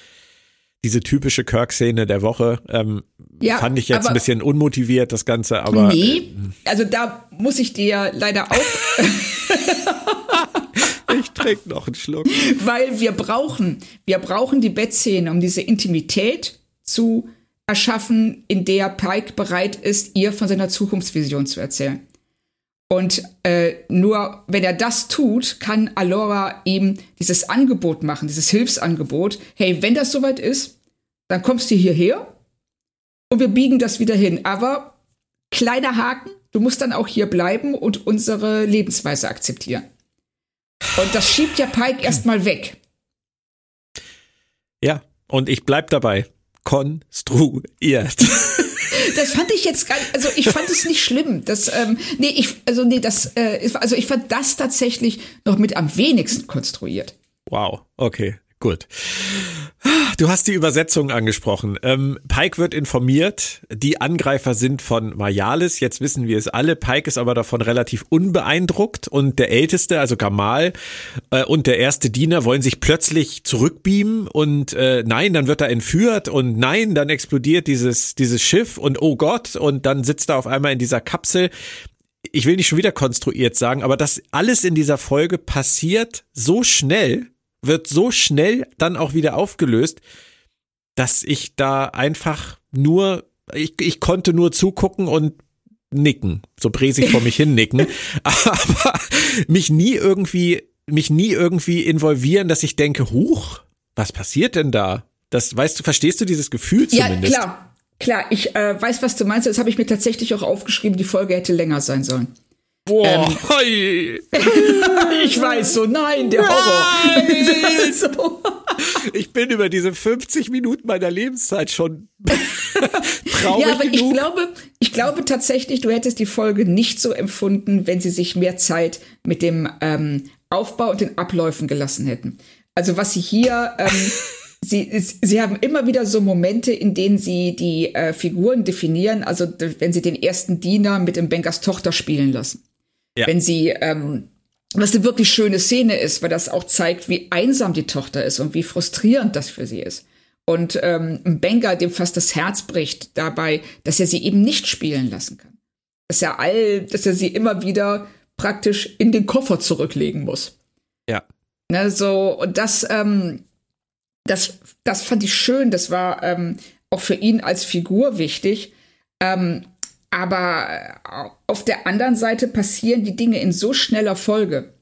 diese typische Kirk-Szene der Woche, ähm, ja, fand ich jetzt ein bisschen unmotiviert, das Ganze, aber. Nee, äh, also da muss ich dir leider auch. Trink noch einen Schluck. Weil wir brauchen, wir brauchen die Bettszene, um diese Intimität zu erschaffen, in der Pike bereit ist, ihr von seiner Zukunftsvision zu erzählen. Und äh, nur wenn er das tut, kann Alora ihm dieses Angebot machen, dieses Hilfsangebot. Hey, wenn das soweit ist, dann kommst du hierher und wir biegen das wieder hin. Aber kleiner Haken, du musst dann auch hier bleiben und unsere Lebensweise akzeptieren. Und das schiebt ja Pike erstmal weg. Ja, und ich bleib dabei. Konstruiert. das fand ich jetzt gar also ich fand es nicht schlimm. Das, ähm, nee, ich, also nee, das, äh, also ich fand das tatsächlich noch mit am wenigsten konstruiert. Wow, okay, gut. Du hast die Übersetzung angesprochen. Ähm, Pike wird informiert, die Angreifer sind von Majalis. Jetzt wissen wir es alle. Pike ist aber davon relativ unbeeindruckt und der Älteste, also Gamal, äh, und der erste Diener wollen sich plötzlich zurückbeamen und äh, nein, dann wird er entführt und nein, dann explodiert dieses, dieses Schiff und oh Gott und dann sitzt er auf einmal in dieser Kapsel ich will nicht schon wieder konstruiert sagen, aber das alles in dieser Folge passiert so schnell, wird so schnell dann auch wieder aufgelöst, dass ich da einfach nur, ich, ich konnte nur zugucken und nicken, so bräsig vor mich hin nicken, aber mich nie irgendwie, mich nie irgendwie involvieren, dass ich denke, huch, was passiert denn da? Das, weißt du, verstehst du dieses Gefühl zumindest? Ja, klar. Klar, ich äh, weiß, was du meinst. Das habe ich mir tatsächlich auch aufgeschrieben. Die Folge hätte länger sein sollen. Boah, ähm, ich weiß so, nein, der Horror. so. Ich bin über diese 50 Minuten meiner Lebenszeit schon traurig Ja, aber genug. ich glaube, ich glaube tatsächlich, du hättest die Folge nicht so empfunden, wenn sie sich mehr Zeit mit dem ähm, Aufbau und den Abläufen gelassen hätten. Also was sie hier ähm, Sie, sie haben immer wieder so Momente, in denen sie die äh, Figuren definieren, also wenn sie den ersten Diener mit dem Bankers Tochter spielen lassen. Ja. Wenn sie, ähm, was eine wirklich schöne Szene ist, weil das auch zeigt, wie einsam die Tochter ist und wie frustrierend das für sie ist. Und ähm, ein Banker, dem fast das Herz bricht dabei, dass er sie eben nicht spielen lassen kann. Dass er all, dass er sie immer wieder praktisch in den Koffer zurücklegen muss. Ja. Ne, so, und das, ähm, das, das fand ich schön. Das war ähm, auch für ihn als Figur wichtig. Ähm, aber äh, auf der anderen Seite passieren die Dinge in so schneller Folge,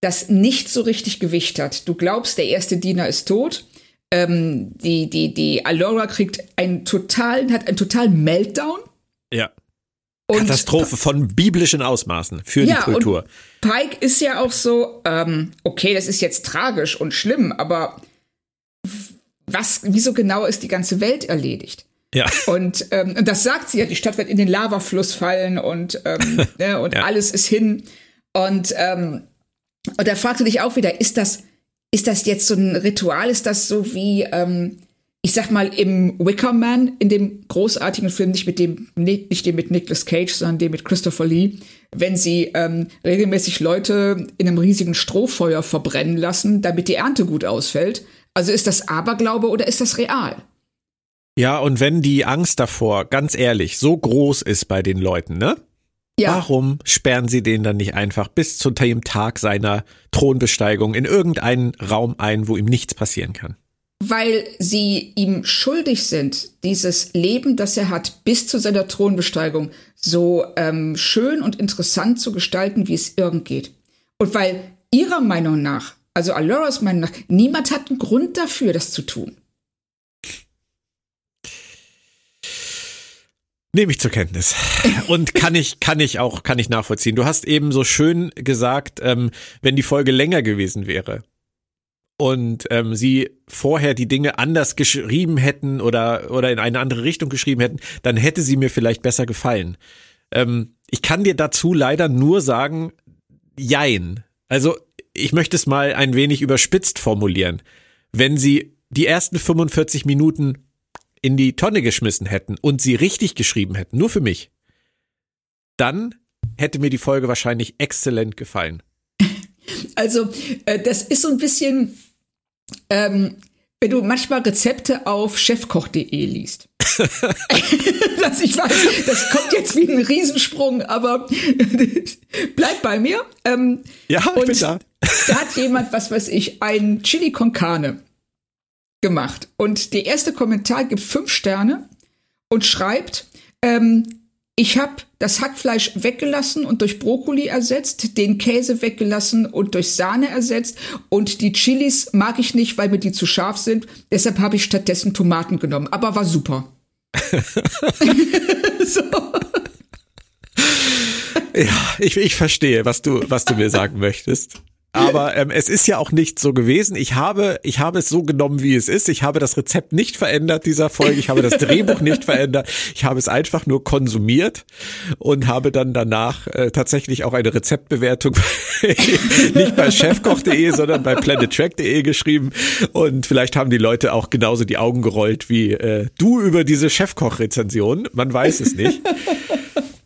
dass nicht so richtig Gewicht hat. Du glaubst, der erste Diener ist tot. Ähm, die, die, die Alora kriegt einen totalen, hat einen totalen Meltdown. Ja. Und Katastrophe von biblischen Ausmaßen für ja, die Kultur. Und Pike ist ja auch so, ähm, okay, das ist jetzt tragisch und schlimm, aber was, wieso genau ist die ganze Welt erledigt? Ja. Und, ähm, das sagt sie ja, die Stadt wird in den Lavafluss fallen und, ähm, ne, und ja. alles ist hin. Und, ähm, und da fragst du dich auch wieder, ist das, ist das jetzt so ein Ritual? Ist das so wie, ähm, ich sag mal, im Wicker Man, in dem großartigen Film, nicht mit dem, nicht dem mit Nicolas Cage, sondern dem mit Christopher Lee, wenn sie ähm, regelmäßig Leute in einem riesigen Strohfeuer verbrennen lassen, damit die Ernte gut ausfällt. Also ist das Aberglaube oder ist das real? Ja, und wenn die Angst davor, ganz ehrlich, so groß ist bei den Leuten, ne? Ja. Warum sperren sie den dann nicht einfach bis zu dem Tag seiner Thronbesteigung in irgendeinen Raum ein, wo ihm nichts passieren kann? Weil sie ihm schuldig sind, dieses Leben, das er hat, bis zu seiner Thronbesteigung so ähm, schön und interessant zu gestalten, wie es irgend geht. Und weil ihrer Meinung nach, also Aloras Meinung nach, niemand hat einen Grund dafür, das zu tun. Nehme ich zur Kenntnis. Und kann ich, kann ich auch, kann ich nachvollziehen. Du hast eben so schön gesagt, ähm, wenn die Folge länger gewesen wäre und ähm, sie vorher die Dinge anders geschrieben hätten oder, oder in eine andere Richtung geschrieben hätten, dann hätte sie mir vielleicht besser gefallen. Ähm, ich kann dir dazu leider nur sagen, jein. Also, ich möchte es mal ein wenig überspitzt formulieren. Wenn sie die ersten 45 Minuten in die Tonne geschmissen hätten und sie richtig geschrieben hätten, nur für mich, dann hätte mir die Folge wahrscheinlich exzellent gefallen. Also, äh, das ist so ein bisschen, ähm, wenn du manchmal Rezepte auf chefkoch.de liest. dass ich weiß, das kommt jetzt wie ein Riesensprung, aber bleib bei mir. Ähm, ja, ich bin da. da hat jemand, was weiß ich, ein Chili con Carne gemacht. Und der erste Kommentar gibt fünf Sterne und schreibt, ähm, ich habe das Hackfleisch weggelassen und durch Brokkoli ersetzt, den Käse weggelassen und durch Sahne ersetzt und die Chilis mag ich nicht, weil mir die zu scharf sind. Deshalb habe ich stattdessen Tomaten genommen. Aber war super. so. Ja, ich, ich verstehe, was du, was du mir sagen möchtest. Aber ähm, es ist ja auch nicht so gewesen. Ich habe, ich habe es so genommen, wie es ist. Ich habe das Rezept nicht verändert dieser Folge. Ich habe das Drehbuch nicht verändert. Ich habe es einfach nur konsumiert und habe dann danach äh, tatsächlich auch eine Rezeptbewertung nicht bei chefkoch.de, sondern bei planettrack.de geschrieben. Und vielleicht haben die Leute auch genauso die Augen gerollt wie äh, du über diese Chefkoch-Rezension. Man weiß es nicht.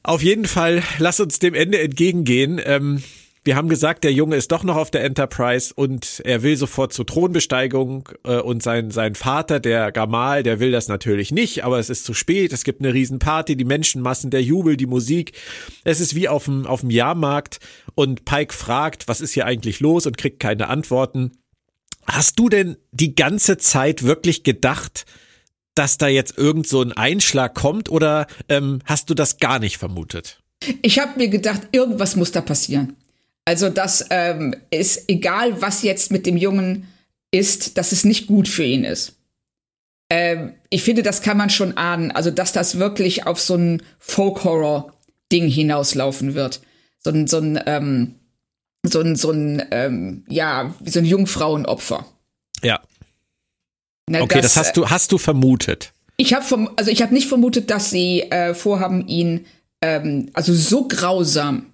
Auf jeden Fall, lass uns dem Ende entgegengehen. Ähm, wir haben gesagt, der Junge ist doch noch auf der Enterprise und er will sofort zur Thronbesteigung äh, und sein, sein Vater, der Gamal, der will das natürlich nicht, aber es ist zu spät, es gibt eine Riesenparty, die Menschenmassen, der Jubel, die Musik. Es ist wie auf dem, auf dem Jahrmarkt und Pike fragt, was ist hier eigentlich los und kriegt keine Antworten. Hast du denn die ganze Zeit wirklich gedacht, dass da jetzt irgend so ein Einschlag kommt oder ähm, hast du das gar nicht vermutet? Ich habe mir gedacht, irgendwas muss da passieren. Also das ähm, ist egal, was jetzt mit dem Jungen ist, dass es nicht gut für ihn ist. Ähm, ich finde, das kann man schon ahnen. Also dass das wirklich auf so ein Folk-Horror-Ding hinauslaufen wird. So ein, so ein, ähm, so ein, so ein, ähm, ja, so ein Jungfrauenopfer. Ja. Na, okay, das, das, hast du, hast du vermutet. Ich habe vom, also ich habe nicht vermutet, dass sie äh, vorhaben, ihn, ähm, also so grausam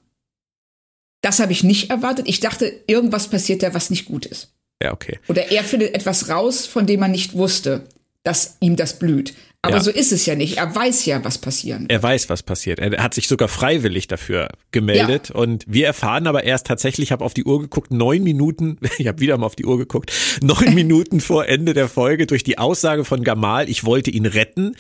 das habe ich nicht erwartet. Ich dachte, irgendwas passiert da, was nicht gut ist. Ja, okay. Oder er findet etwas raus, von dem man nicht wusste, dass ihm das blüht. Aber ja. so ist es ja nicht. Er weiß ja, was passieren wird. Er weiß, was passiert. Er hat sich sogar freiwillig dafür gemeldet. Ja. Und wir erfahren aber erst tatsächlich, ich habe auf die Uhr geguckt, neun Minuten, ich habe wieder mal auf die Uhr geguckt, neun Minuten vor Ende der Folge durch die Aussage von Gamal, ich wollte ihn retten,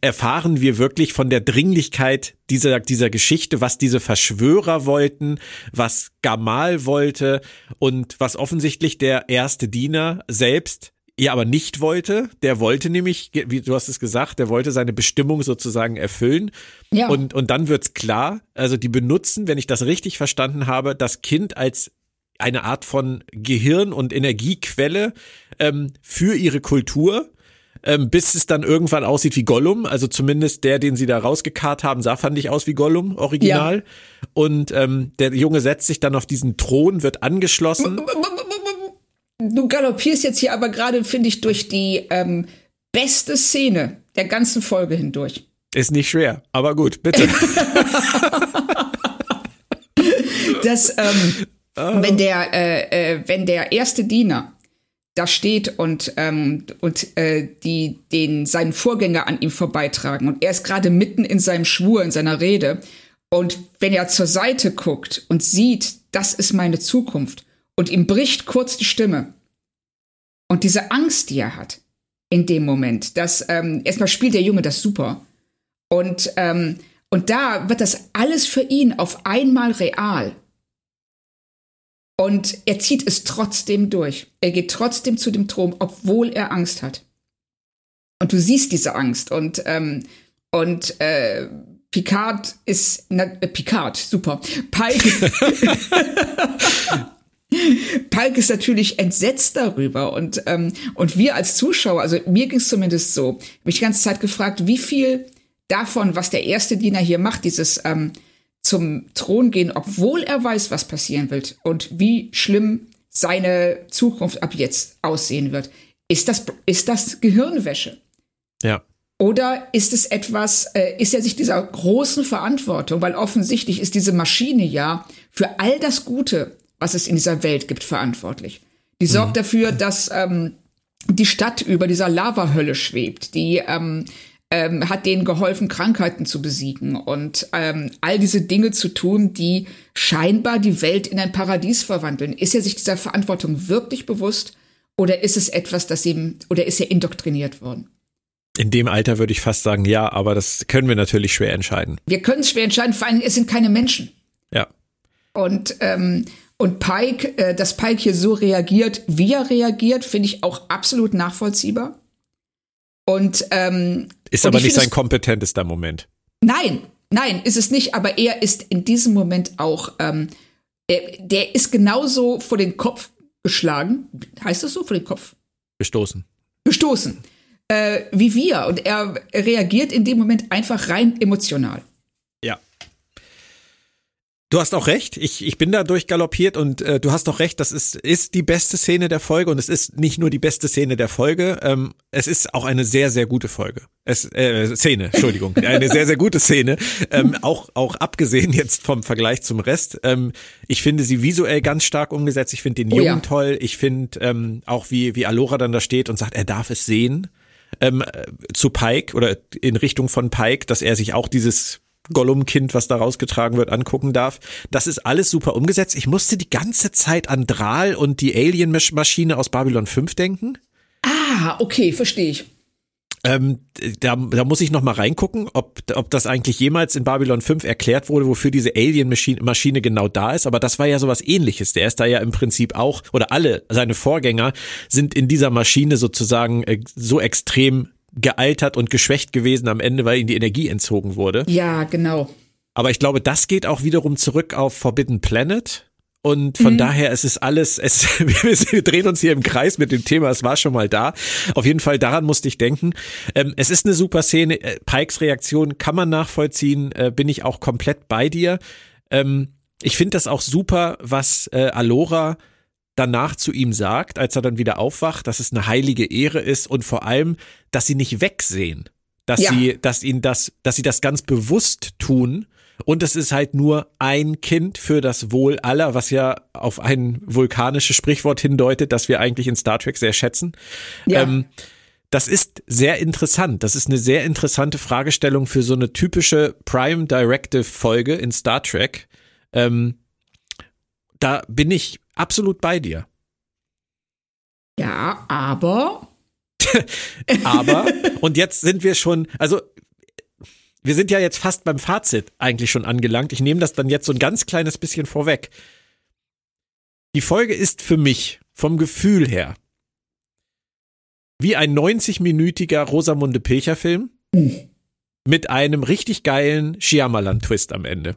erfahren wir wirklich von der Dringlichkeit dieser, dieser Geschichte, was diese Verschwörer wollten, was Gamal wollte und was offensichtlich der erste Diener selbst ja aber nicht wollte. Der wollte nämlich, wie du hast es gesagt, der wollte seine Bestimmung sozusagen erfüllen. Ja. Und, und dann wird's klar, also die benutzen, wenn ich das richtig verstanden habe, das Kind als eine Art von Gehirn- und Energiequelle ähm, für ihre Kultur. Ähm, bis es dann irgendwann aussieht wie Gollum. Also zumindest der, den sie da rausgekarrt haben, sah, fand ich aus wie Gollum, original. Ja. Und ähm, der Junge setzt sich dann auf diesen Thron, wird angeschlossen. Du galoppierst jetzt hier aber gerade, finde ich, durch die ähm, beste Szene der ganzen Folge hindurch. Ist nicht schwer, aber gut, bitte. das, ähm, oh. wenn der, äh, äh, wenn der erste Diener da steht und, ähm, und äh, die den seinen Vorgänger an ihm vorbeitragen und er ist gerade mitten in seinem Schwur, in seiner Rede und wenn er zur Seite guckt und sieht, das ist meine Zukunft und ihm bricht kurz die Stimme. Und diese Angst, die er hat in dem Moment, dass ähm, erstmal spielt der Junge das super. Und, ähm, und da wird das alles für ihn auf einmal real. Und er zieht es trotzdem durch. Er geht trotzdem zu dem Thron, obwohl er Angst hat. Und du siehst diese Angst. Und, ähm, und äh, Picard ist, na, äh, Picard, super. Pike, Palk ist natürlich entsetzt darüber und, ähm, und wir als Zuschauer, also mir ging es zumindest so, habe ich die ganze Zeit gefragt, wie viel davon, was der erste Diener hier macht, dieses ähm, zum Thron gehen, obwohl er weiß, was passieren wird und wie schlimm seine Zukunft ab jetzt aussehen wird. Ist das, ist das Gehirnwäsche? Ja. Oder ist es etwas, äh, ist er sich dieser großen Verantwortung, weil offensichtlich ist diese Maschine ja für all das Gute, was es in dieser Welt gibt, verantwortlich. Die sorgt mhm. dafür, dass ähm, die Stadt über dieser Lavahölle schwebt. Die ähm, ähm, hat denen geholfen, Krankheiten zu besiegen und ähm, all diese Dinge zu tun, die scheinbar die Welt in ein Paradies verwandeln. Ist er sich dieser Verantwortung wirklich bewusst oder ist es etwas, das ihm oder ist er indoktriniert worden? In dem Alter würde ich fast sagen, ja, aber das können wir natürlich schwer entscheiden. Wir können es schwer entscheiden, vor allem es sind keine Menschen. Ja. Und, ähm, und Pike, äh, dass Pike hier so reagiert, wie er reagiert, finde ich auch absolut nachvollziehbar. Und ähm, ist und aber nicht sein kompetentester Moment. Nein, nein, ist es nicht. Aber er ist in diesem Moment auch, ähm, er, der ist genauso vor den Kopf geschlagen. Heißt das so vor den Kopf? Gestoßen. Gestoßen. Äh, wie wir. Und er reagiert in dem Moment einfach rein emotional. Du hast auch recht. Ich, ich bin da durchgaloppiert und äh, du hast auch recht. Das ist, ist die beste Szene der Folge und es ist nicht nur die beste Szene der Folge. Ähm, es ist auch eine sehr, sehr gute Folge. Es, äh, Szene, Entschuldigung. Eine sehr, sehr gute Szene. Ähm, auch, auch abgesehen jetzt vom Vergleich zum Rest. Ähm, ich finde sie visuell ganz stark umgesetzt. Ich finde den Jungen oh ja. toll. Ich finde ähm, auch, wie, wie Alora dann da steht und sagt, er darf es sehen. Ähm, äh, zu Pike oder in Richtung von Pike, dass er sich auch dieses Gollum-Kind, was da rausgetragen wird, angucken darf. Das ist alles super umgesetzt. Ich musste die ganze Zeit an Drahl und die Alien-Maschine aus Babylon 5 denken. Ah, okay, verstehe ich. Ähm, da, da muss ich noch mal reingucken, ob, ob das eigentlich jemals in Babylon 5 erklärt wurde, wofür diese Alien-Maschine genau da ist. Aber das war ja sowas ähnliches. Der ist da ja im Prinzip auch, oder alle seine Vorgänger sind in dieser Maschine sozusagen äh, so extrem gealtert und geschwächt gewesen am Ende, weil ihnen die Energie entzogen wurde. Ja, genau. Aber ich glaube, das geht auch wiederum zurück auf Forbidden Planet. Und von mhm. daher, es ist alles, es, wir drehen uns hier im Kreis mit dem Thema, es war schon mal da. Auf jeden Fall, daran musste ich denken. Ähm, es ist eine super Szene. Äh, Pikes Reaktion kann man nachvollziehen, äh, bin ich auch komplett bei dir. Ähm, ich finde das auch super, was äh, Alora danach zu ihm sagt, als er dann wieder aufwacht, dass es eine heilige Ehre ist und vor allem, dass sie nicht wegsehen, dass ja. sie, dass ihnen das, dass sie das ganz bewusst tun und es ist halt nur ein Kind für das Wohl aller, was ja auf ein vulkanisches Sprichwort hindeutet, das wir eigentlich in Star Trek sehr schätzen. Ja. Ähm, das ist sehr interessant. Das ist eine sehr interessante Fragestellung für so eine typische Prime Directive Folge in Star Trek. Ähm, da bin ich absolut bei dir. Ja, aber. aber, und jetzt sind wir schon, also wir sind ja jetzt fast beim Fazit eigentlich schon angelangt. Ich nehme das dann jetzt so ein ganz kleines bisschen vorweg. Die Folge ist für mich vom Gefühl her wie ein 90-minütiger Rosamunde Pilcher-Film mit einem richtig geilen Shyamalan-Twist am Ende.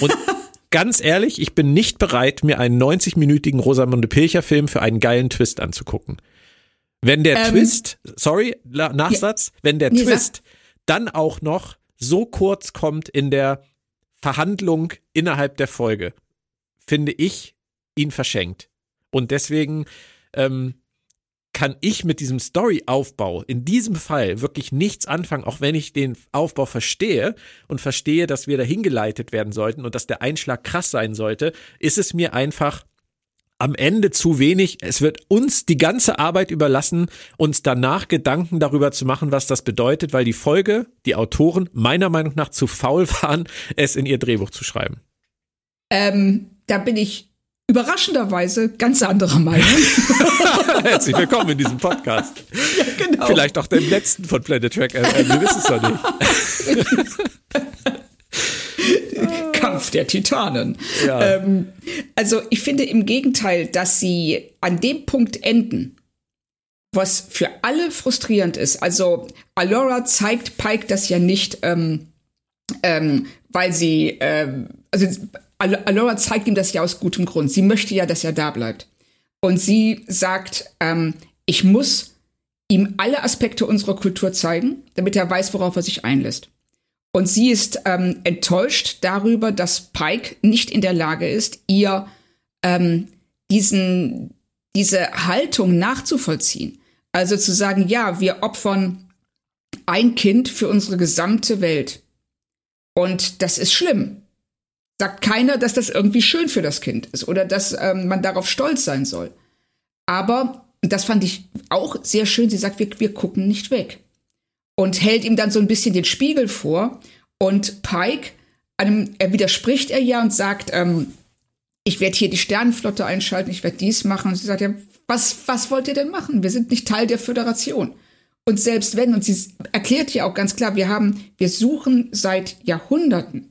Und ganz ehrlich, ich bin nicht bereit, mir einen 90-minütigen Rosamunde Pilcher-Film für einen geilen Twist anzugucken. Wenn der ähm, Twist, sorry, Nachsatz, ja, wenn der nee, Twist dann auch noch so kurz kommt in der Verhandlung innerhalb der Folge, finde ich ihn verschenkt. Und deswegen ähm, kann ich mit diesem Storyaufbau in diesem Fall wirklich nichts anfangen, auch wenn ich den Aufbau verstehe und verstehe, dass wir dahin geleitet werden sollten und dass der Einschlag krass sein sollte, ist es mir einfach am Ende zu wenig. Es wird uns die ganze Arbeit überlassen, uns danach Gedanken darüber zu machen, was das bedeutet, weil die Folge, die Autoren meiner Meinung nach zu faul waren, es in ihr Drehbuch zu schreiben. Ähm, da bin ich überraschenderweise ganz anderer Meinung. Herzlich willkommen in diesem Podcast. Ja, genau. Vielleicht auch den letzten von Planet Track. Äh, äh, wir wissen es noch nicht. Kampf der Titanen. Ja. Ähm, also ich finde im Gegenteil, dass sie an dem Punkt enden, was für alle frustrierend ist. Also Alora zeigt Pike das ja nicht, ähm, ähm, weil sie, ähm, also Alora zeigt ihm das ja aus gutem Grund. Sie möchte ja, dass er da bleibt. Und sie sagt, ähm, ich muss ihm alle Aspekte unserer Kultur zeigen, damit er weiß, worauf er sich einlässt. Und sie ist ähm, enttäuscht darüber, dass Pike nicht in der Lage ist, ihr ähm, diesen, diese Haltung nachzuvollziehen. Also zu sagen, ja, wir opfern ein Kind für unsere gesamte Welt. Und das ist schlimm sagt keiner, dass das irgendwie schön für das Kind ist oder dass ähm, man darauf stolz sein soll. Aber, das fand ich auch sehr schön, sie sagt, wir, wir gucken nicht weg. Und hält ihm dann so ein bisschen den Spiegel vor. Und Pike, einem, er widerspricht er ja und sagt, ähm, ich werde hier die Sternenflotte einschalten, ich werde dies machen. Und sie sagt ja, was, was wollt ihr denn machen? Wir sind nicht Teil der Föderation. Und selbst wenn, und sie erklärt ja auch ganz klar, wir haben, wir suchen seit Jahrhunderten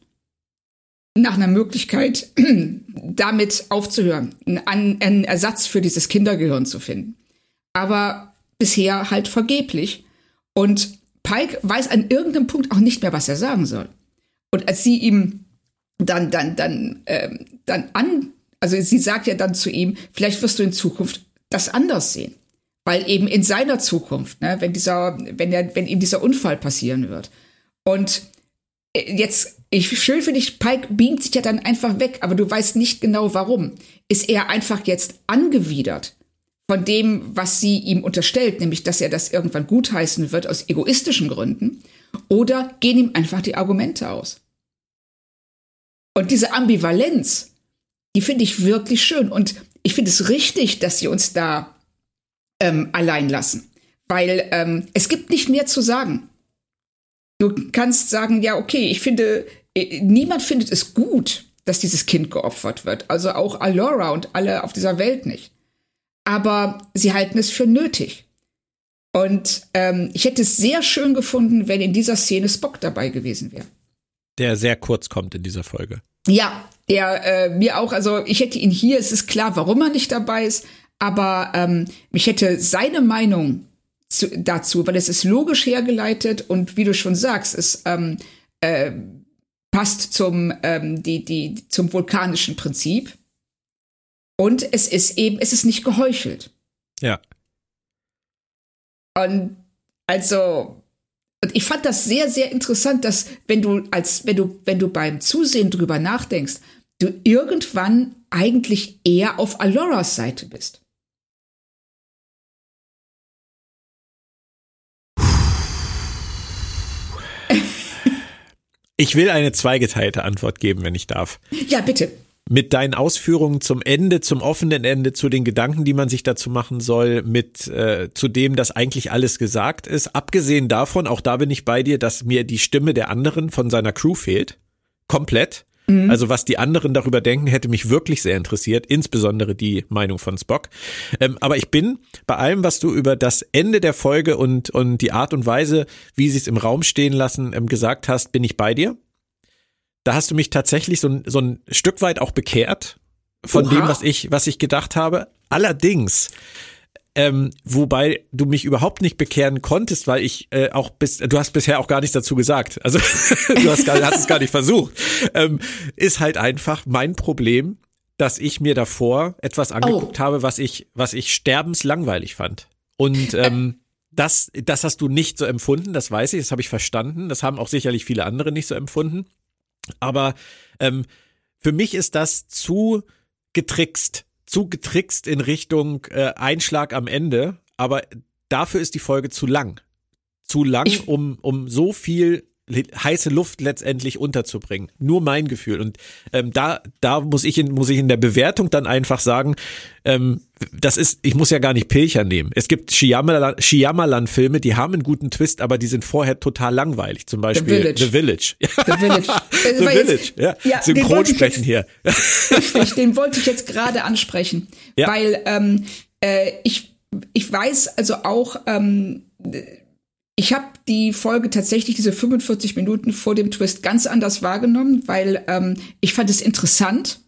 nach einer Möglichkeit, damit aufzuhören, einen, Ersatz für dieses Kindergehirn zu finden. Aber bisher halt vergeblich. Und Pike weiß an irgendeinem Punkt auch nicht mehr, was er sagen soll. Und als sie ihm dann, dann, dann, ähm, dann an, also sie sagt ja dann zu ihm, vielleicht wirst du in Zukunft das anders sehen. Weil eben in seiner Zukunft, ne, wenn dieser, wenn er, wenn ihm dieser Unfall passieren wird. Und äh, jetzt, ich schön finde ich, Pike beamt sich ja dann einfach weg, aber du weißt nicht genau warum. Ist er einfach jetzt angewidert von dem, was sie ihm unterstellt, nämlich dass er das irgendwann gutheißen wird aus egoistischen Gründen, oder gehen ihm einfach die Argumente aus? Und diese Ambivalenz, die finde ich wirklich schön. Und ich finde es richtig, dass sie uns da ähm, allein lassen. Weil ähm, es gibt nicht mehr zu sagen. Du kannst sagen, ja, okay, ich finde, äh, niemand findet es gut, dass dieses Kind geopfert wird. Also auch Alora und alle auf dieser Welt nicht. Aber sie halten es für nötig. Und ähm, ich hätte es sehr schön gefunden, wenn in dieser Szene Spock dabei gewesen wäre der sehr kurz kommt in dieser Folge. Ja, der äh, mir auch, also ich hätte ihn hier, es ist klar, warum er nicht dabei ist, aber ähm, mich hätte seine Meinung zu, dazu, weil es ist logisch hergeleitet und wie du schon sagst, es ähm, äh, passt zum, ähm, die, die, zum vulkanischen Prinzip. Und es ist eben, es ist nicht geheuchelt. Ja. Und also, und ich fand das sehr, sehr interessant, dass wenn du als, wenn du, wenn du beim Zusehen drüber nachdenkst, du irgendwann eigentlich eher auf Aloras Seite bist. Ich will eine zweigeteilte Antwort geben, wenn ich darf. Ja, bitte mit deinen Ausführungen zum Ende, zum offenen Ende, zu den Gedanken, die man sich dazu machen soll, mit äh, zu dem, dass eigentlich alles gesagt ist. Abgesehen davon, auch da bin ich bei dir, dass mir die Stimme der anderen von seiner Crew fehlt. Komplett. Mhm. Also was die anderen darüber denken, hätte mich wirklich sehr interessiert, insbesondere die Meinung von Spock. Ähm, aber ich bin bei allem, was du über das Ende der Folge und, und die Art und Weise, wie sie es im Raum stehen lassen, ähm, gesagt hast, bin ich bei dir da hast du mich tatsächlich so, so ein Stück weit auch bekehrt von Oha. dem, was ich, was ich gedacht habe. Allerdings, ähm, wobei du mich überhaupt nicht bekehren konntest, weil ich äh, auch bis, du hast bisher auch gar nichts dazu gesagt. Also du hast, gar, hast es gar nicht versucht. Ähm, ist halt einfach mein Problem, dass ich mir davor etwas angeguckt oh. habe, was ich, was ich sterbenslangweilig fand. Und ähm, das, das hast du nicht so empfunden, das weiß ich, das habe ich verstanden. Das haben auch sicherlich viele andere nicht so empfunden. Aber ähm, für mich ist das zu getrickst, zu getrickst in Richtung äh, Einschlag am Ende. Aber dafür ist die Folge zu lang. Zu lang, um, um so viel heiße Luft letztendlich unterzubringen. Nur mein Gefühl. Und ähm, da, da muss ich in, muss ich in der Bewertung dann einfach sagen, ähm, das ist, ich muss ja gar nicht Pilcher nehmen. Es gibt Shyamalan-Filme, die haben einen guten Twist, aber die sind vorher total langweilig. Zum Beispiel The Village. The Village. The Village. The Village. Ja. ja Synchronsprechen hier. Richtig, den wollte ich jetzt gerade ansprechen. Ja. Weil ähm, äh, ich, ich weiß also auch, ähm, ich habe die Folge tatsächlich, diese 45 Minuten vor dem Twist, ganz anders wahrgenommen, weil ähm, ich fand es interessant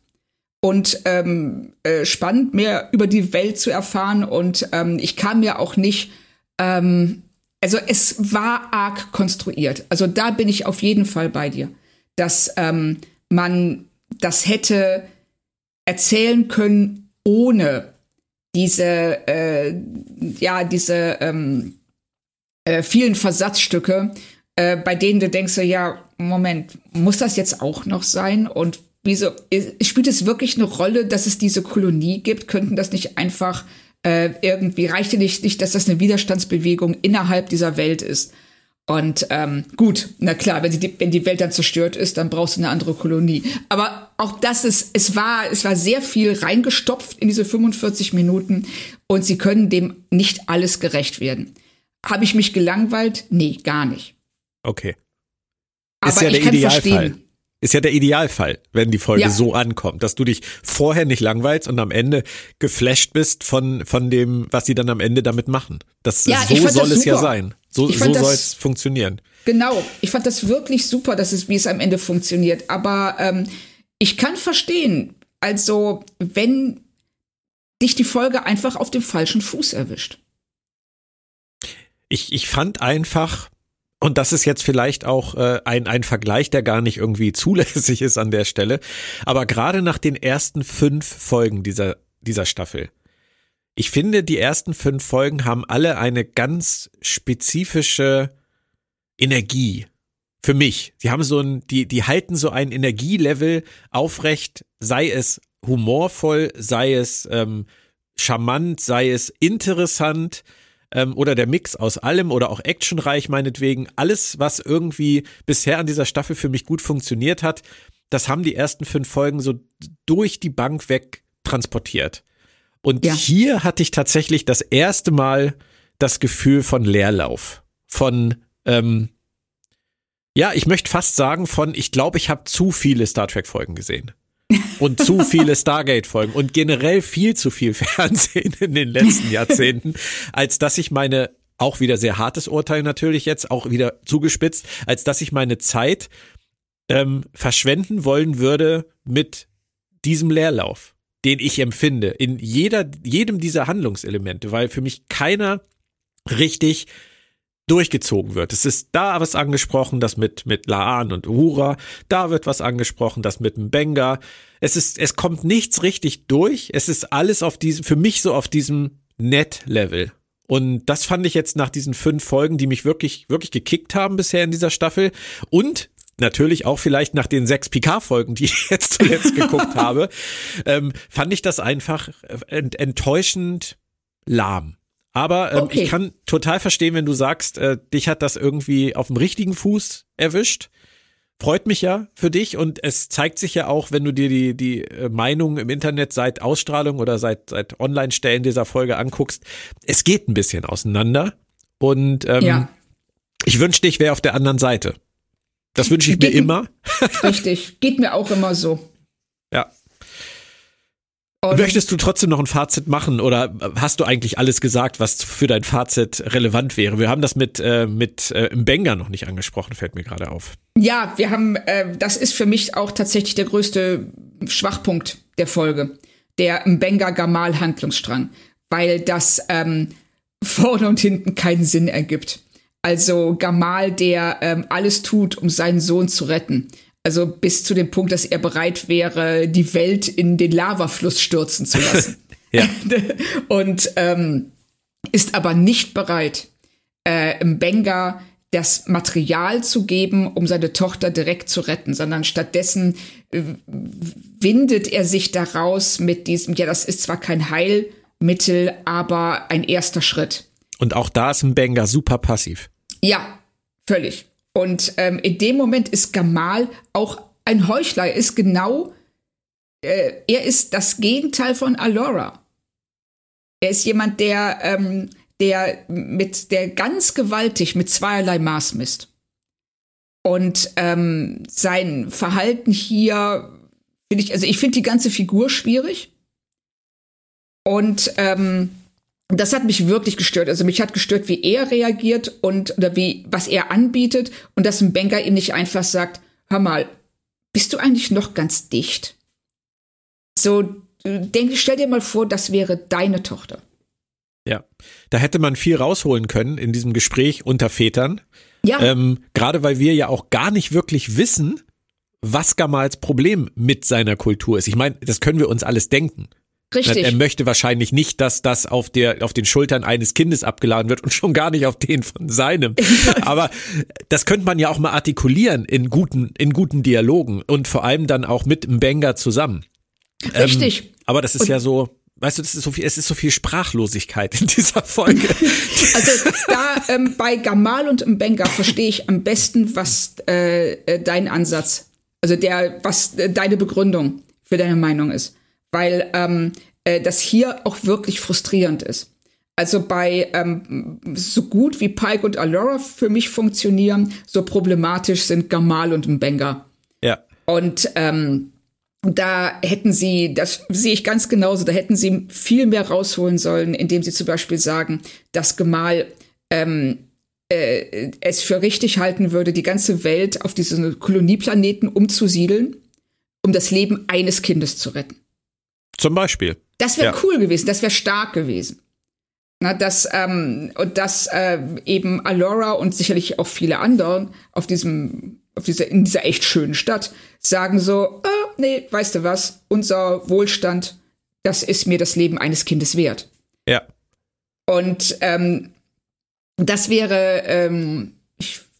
und ähm, äh, spannend, mehr über die Welt zu erfahren. Und ähm, ich kam mir auch nicht, ähm, also es war arg konstruiert. Also da bin ich auf jeden Fall bei dir, dass ähm, man das hätte erzählen können ohne diese, äh, ja, diese ähm, äh, vielen Versatzstücke, äh, bei denen du denkst, ja, Moment, muss das jetzt auch noch sein? Und wieso spielt es wirklich eine Rolle, dass es diese Kolonie gibt? Könnten das nicht einfach äh, irgendwie, reichte nicht, nicht, dass das eine Widerstandsbewegung innerhalb dieser Welt ist? Und ähm, gut, na klar, wenn die, wenn die Welt dann zerstört ist, dann brauchst du eine andere Kolonie. Aber auch das ist, es war, es war sehr viel reingestopft in diese 45 Minuten und sie können dem nicht alles gerecht werden. Habe ich mich gelangweilt? Nee, gar nicht. Okay. Aber ja ich kann Idealfall. verstehen. Ist ja der Idealfall, wenn die Folge ja. so ankommt, dass du dich vorher nicht langweilst und am Ende geflasht bist von, von dem, was sie dann am Ende damit machen. Das, ja, so soll es ja sein. So, so soll es funktionieren. Genau. Ich fand das wirklich super, dass es, wie es am Ende funktioniert. Aber ähm, ich kann verstehen, also wenn dich die Folge einfach auf dem falschen Fuß erwischt. Ich, ich fand einfach, und das ist jetzt vielleicht auch äh, ein, ein Vergleich, der gar nicht irgendwie zulässig ist an der Stelle. Aber gerade nach den ersten fünf Folgen dieser, dieser Staffel, ich finde, die ersten fünf Folgen haben alle eine ganz spezifische Energie. Für mich. Sie haben so ein, die, die halten so ein Energielevel aufrecht, sei es humorvoll, sei es ähm, charmant, sei es interessant, ähm, oder der Mix aus allem oder auch actionreich meinetwegen. Alles, was irgendwie bisher an dieser Staffel für mich gut funktioniert hat, das haben die ersten fünf Folgen so durch die Bank weg transportiert. Und ja. hier hatte ich tatsächlich das erste Mal das Gefühl von Leerlauf, von ähm, ja, ich möchte fast sagen von, ich glaube, ich habe zu viele Star Trek Folgen gesehen und zu viele Stargate-Folgen und generell viel zu viel Fernsehen in den letzten Jahrzehnten, als dass ich meine, auch wieder sehr hartes Urteil natürlich jetzt, auch wieder zugespitzt, als dass ich meine Zeit ähm, verschwenden wollen würde mit diesem Leerlauf, den ich empfinde, in jeder, jedem dieser Handlungselemente, weil für mich keiner richtig durchgezogen wird. Es ist da was angesprochen, das mit, mit Laan und Uhura, da wird was angesprochen, das mit dem Benga. Es ist, es kommt nichts richtig durch. Es ist alles auf diesem, für mich so auf diesem Net-Level. Und das fand ich jetzt nach diesen fünf Folgen, die mich wirklich, wirklich gekickt haben bisher in dieser Staffel. Und natürlich auch vielleicht nach den sechs PK-Folgen, die ich jetzt zuletzt geguckt habe, ähm, fand ich das einfach ent enttäuschend lahm. Aber ähm, okay. ich kann total verstehen, wenn du sagst, äh, dich hat das irgendwie auf dem richtigen Fuß erwischt. Freut mich ja für dich und es zeigt sich ja auch, wenn du dir die, die äh, Meinung im Internet seit Ausstrahlung oder seit, seit Online-Stellen dieser Folge anguckst, es geht ein bisschen auseinander. Und ähm, ja. ich wünschte, ich wäre auf der anderen Seite. Das wünsche ich geht mir immer. Richtig, geht mir auch immer so. Ja. Und Möchtest du trotzdem noch ein Fazit machen oder hast du eigentlich alles gesagt, was für dein Fazit relevant wäre? Wir haben das mit, äh, mit äh, Benga noch nicht angesprochen, fällt mir gerade auf. Ja, wir haben, äh, das ist für mich auch tatsächlich der größte Schwachpunkt der Folge. Der Benga Gamal Handlungsstrang, weil das ähm, vorne und hinten keinen Sinn ergibt. Also Gamal, der ähm, alles tut, um seinen Sohn zu retten also bis zu dem Punkt, dass er bereit wäre, die Welt in den Lavafluss stürzen zu lassen. ja. Und ähm, ist aber nicht bereit, äh, im Benga das Material zu geben, um seine Tochter direkt zu retten, sondern stattdessen äh, windet er sich daraus mit diesem, ja, das ist zwar kein Heilmittel, aber ein erster Schritt. Und auch da ist ein Benga super passiv. Ja, völlig. Und ähm, in dem Moment ist Gamal auch ein Heuchler. Er ist genau, äh, er ist das Gegenteil von Alora. Er ist jemand, der, ähm, der mit, der ganz gewaltig mit zweierlei Maß misst. Und ähm, sein Verhalten hier finde ich, also ich finde die ganze Figur schwierig. Und ähm, das hat mich wirklich gestört. Also mich hat gestört, wie er reagiert und oder wie was er anbietet und dass ein Banker ihm nicht einfach sagt, hör mal, bist du eigentlich noch ganz dicht? So, denk, stell dir mal vor, das wäre deine Tochter. Ja, da hätte man viel rausholen können in diesem Gespräch unter Vätern. Ja. Ähm, Gerade weil wir ja auch gar nicht wirklich wissen, was Gamals Problem mit seiner Kultur ist. Ich meine, das können wir uns alles denken. Richtig. Er möchte wahrscheinlich nicht, dass das auf der, auf den Schultern eines Kindes abgeladen wird und schon gar nicht auf den von seinem. Aber das könnte man ja auch mal artikulieren in guten, in guten Dialogen und vor allem dann auch mit Mbenga zusammen. Richtig. Ähm, aber das ist und ja so, weißt du, das ist so viel, es ist so viel Sprachlosigkeit in dieser Folge. Also da ähm, bei Gamal und Mbenga verstehe ich am besten, was äh, äh, dein Ansatz, also der, was äh, deine Begründung für deine Meinung ist weil ähm, äh, das hier auch wirklich frustrierend ist. Also bei ähm, so gut wie Pike und Alora für mich funktionieren, so problematisch sind Gamal und Mbenga. Ja. Und ähm, da hätten sie, das sehe ich ganz genauso, da hätten sie viel mehr rausholen sollen, indem sie zum Beispiel sagen, dass Gemahl ähm, äh, es für richtig halten würde, die ganze Welt auf diesen Kolonieplaneten umzusiedeln, um das Leben eines Kindes zu retten. Zum Beispiel. Das wäre ja. cool gewesen, das wäre stark gewesen. Na, dass, ähm, und dass äh, eben Alora und sicherlich auch viele andere auf diesem, auf dieser, in dieser echt schönen Stadt sagen so, äh, nee, weißt du was, unser Wohlstand, das ist mir das Leben eines Kindes wert. Ja. Und ähm, das wäre, ähm,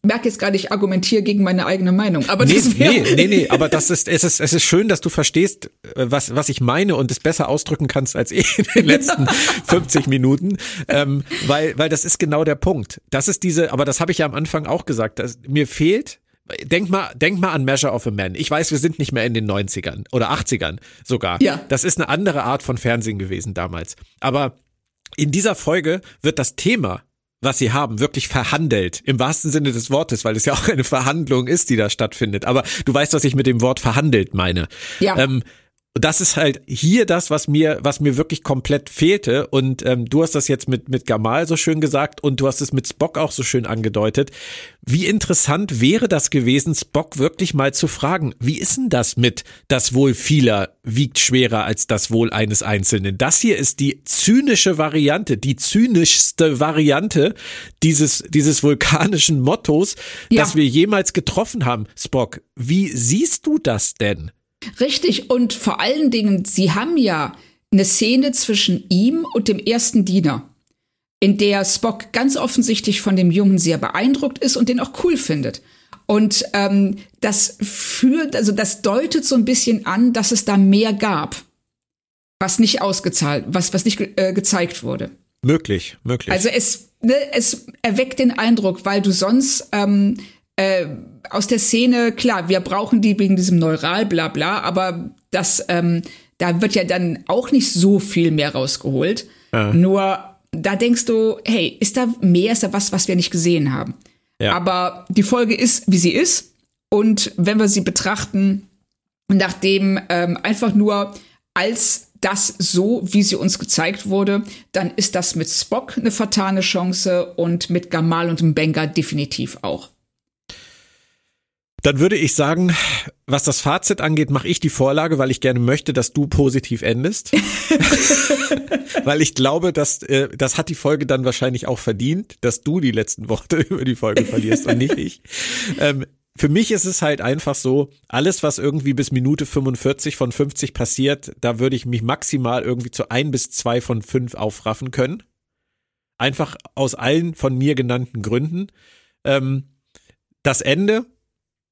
merke jetzt gerade, ich argumentiere gegen meine eigene Meinung. Aber nee, das nee, nee, nee, aber das ist, es ist, es ist schön, dass du verstehst, äh, was, was ich meine und es besser ausdrücken kannst als ich in den letzten 50 Minuten, ähm, weil, weil das ist genau der Punkt. Das ist diese, aber das habe ich ja am Anfang auch gesagt, dass, mir fehlt, Denk mal, denk mal an Measure of a Man. Ich weiß, wir sind nicht mehr in den 90ern oder 80ern sogar. Ja. Das ist eine andere Art von Fernsehen gewesen damals. Aber in dieser Folge wird das Thema was sie haben, wirklich verhandelt. Im wahrsten Sinne des Wortes, weil es ja auch eine Verhandlung ist, die da stattfindet. Aber du weißt, was ich mit dem Wort verhandelt meine. Ja. Ähm, das ist halt hier das, was mir, was mir wirklich komplett fehlte. Und ähm, du hast das jetzt mit, mit Gamal so schön gesagt und du hast es mit Spock auch so schön angedeutet. Wie interessant wäre das gewesen, Spock wirklich mal zu fragen, wie ist denn das mit das Wohl vieler wiegt schwerer als das Wohl eines Einzelnen? Das hier ist die zynische Variante, die zynischste Variante dieses, dieses vulkanischen Mottos, ja. das wir jemals getroffen haben. Spock, wie siehst du das denn? Richtig, und vor allen Dingen, sie haben ja eine Szene zwischen ihm und dem ersten Diener, in der Spock ganz offensichtlich von dem Jungen sehr beeindruckt ist und den auch cool findet. Und ähm, das führt, also das deutet so ein bisschen an, dass es da mehr gab, was nicht ausgezahlt, was, was nicht äh, gezeigt wurde. Möglich, möglich. Also es, ne, es erweckt den Eindruck, weil du sonst ähm, äh, aus der Szene, klar, wir brauchen die wegen diesem Neural, bla bla, aber das, ähm, da wird ja dann auch nicht so viel mehr rausgeholt. Ja. Nur da denkst du, hey, ist da mehr, ist da was, was wir nicht gesehen haben? Ja. Aber die Folge ist, wie sie ist. Und wenn wir sie betrachten, nachdem ähm, einfach nur als das so, wie sie uns gezeigt wurde, dann ist das mit Spock eine vertane Chance und mit Gamal und Mbenga definitiv auch. Dann würde ich sagen, was das Fazit angeht, mache ich die Vorlage, weil ich gerne möchte, dass du positiv endest. weil ich glaube, dass äh, das hat die Folge dann wahrscheinlich auch verdient, dass du die letzten Worte über die Folge verlierst und nicht ich. Ähm, für mich ist es halt einfach so, alles, was irgendwie bis Minute 45 von 50 passiert, da würde ich mich maximal irgendwie zu ein bis zwei von fünf aufraffen können. Einfach aus allen von mir genannten Gründen. Ähm, das Ende,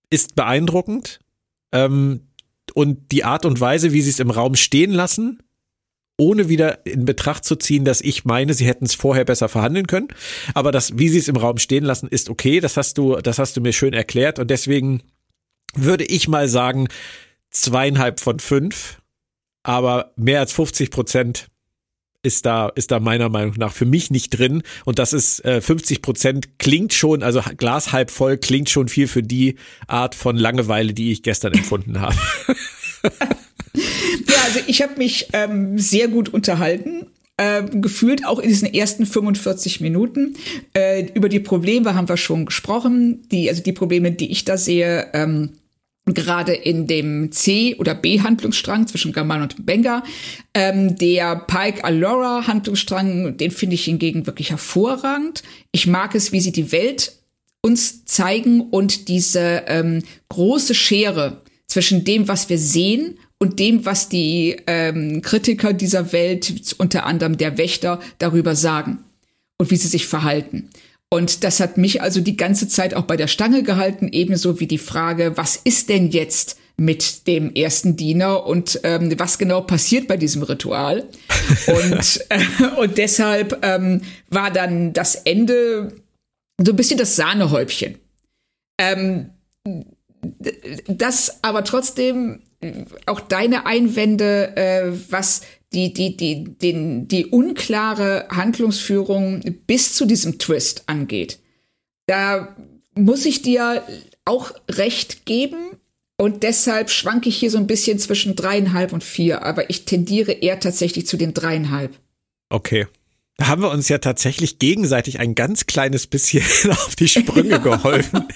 ist beeindruckend. Ähm, und die Art und Weise, wie sie es im Raum stehen lassen, ohne wieder in Betracht zu ziehen, dass ich meine, sie hätten es vorher besser verhandeln können. Aber das, wie sie es im Raum stehen lassen, ist okay. Das hast du, das hast du mir schön erklärt. Und deswegen würde ich mal sagen, zweieinhalb von fünf. Aber mehr als 50 Prozent ist da, ist da meiner Meinung nach für mich nicht drin. Und das ist äh, 50 Prozent klingt schon, also Glas halb voll klingt schon viel für die Art von Langeweile, die ich gestern empfunden habe. ja, also ich habe mich ähm, sehr gut unterhalten. Äh, gefühlt auch in diesen ersten 45 Minuten. Äh, über die Probleme haben wir schon gesprochen. Die, also die Probleme, die ich da sehe, ähm, gerade in dem C- oder B-Handlungsstrang zwischen Gamal und Benga. Ähm, der Pike-Alora-Handlungsstrang, den finde ich hingegen wirklich hervorragend. Ich mag es, wie sie die Welt uns zeigen und diese ähm, große Schere zwischen dem, was wir sehen und dem, was die ähm, Kritiker dieser Welt, unter anderem der Wächter, darüber sagen und wie sie sich verhalten. Und das hat mich also die ganze Zeit auch bei der Stange gehalten, ebenso wie die Frage, was ist denn jetzt mit dem ersten Diener und ähm, was genau passiert bei diesem Ritual. und, äh, und deshalb ähm, war dann das Ende so ein bisschen das Sahnehäubchen. Ähm, das aber trotzdem auch deine Einwände, äh, was die, die, die, den, die unklare Handlungsführung bis zu diesem Twist angeht. Da muss ich dir auch recht geben. Und deshalb schwanke ich hier so ein bisschen zwischen dreieinhalb und vier, aber ich tendiere eher tatsächlich zu den dreieinhalb. Okay. Da haben wir uns ja tatsächlich gegenseitig ein ganz kleines bisschen auf die Sprünge geholfen.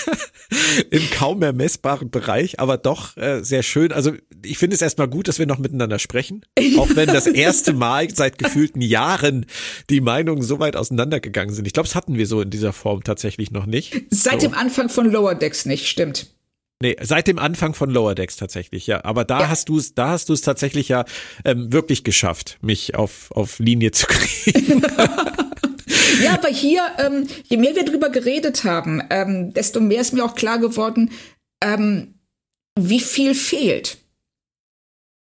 Im kaum ermessbaren Bereich, aber doch äh, sehr schön. Also ich finde es erstmal gut, dass wir noch miteinander sprechen. Auch wenn das erste Mal seit gefühlten Jahren die Meinungen so weit auseinandergegangen sind. Ich glaube, das hatten wir so in dieser Form tatsächlich noch nicht. Seit so. dem Anfang von Lower Decks nicht, stimmt. Nee, seit dem Anfang von Lower Decks tatsächlich, ja. Aber da ja. hast du es, da hast du es tatsächlich ja ähm, wirklich geschafft, mich auf, auf Linie zu kriegen. ja, aber hier, ähm, je mehr wir drüber geredet haben, ähm, desto mehr ist mir auch klar geworden, ähm, wie viel fehlt.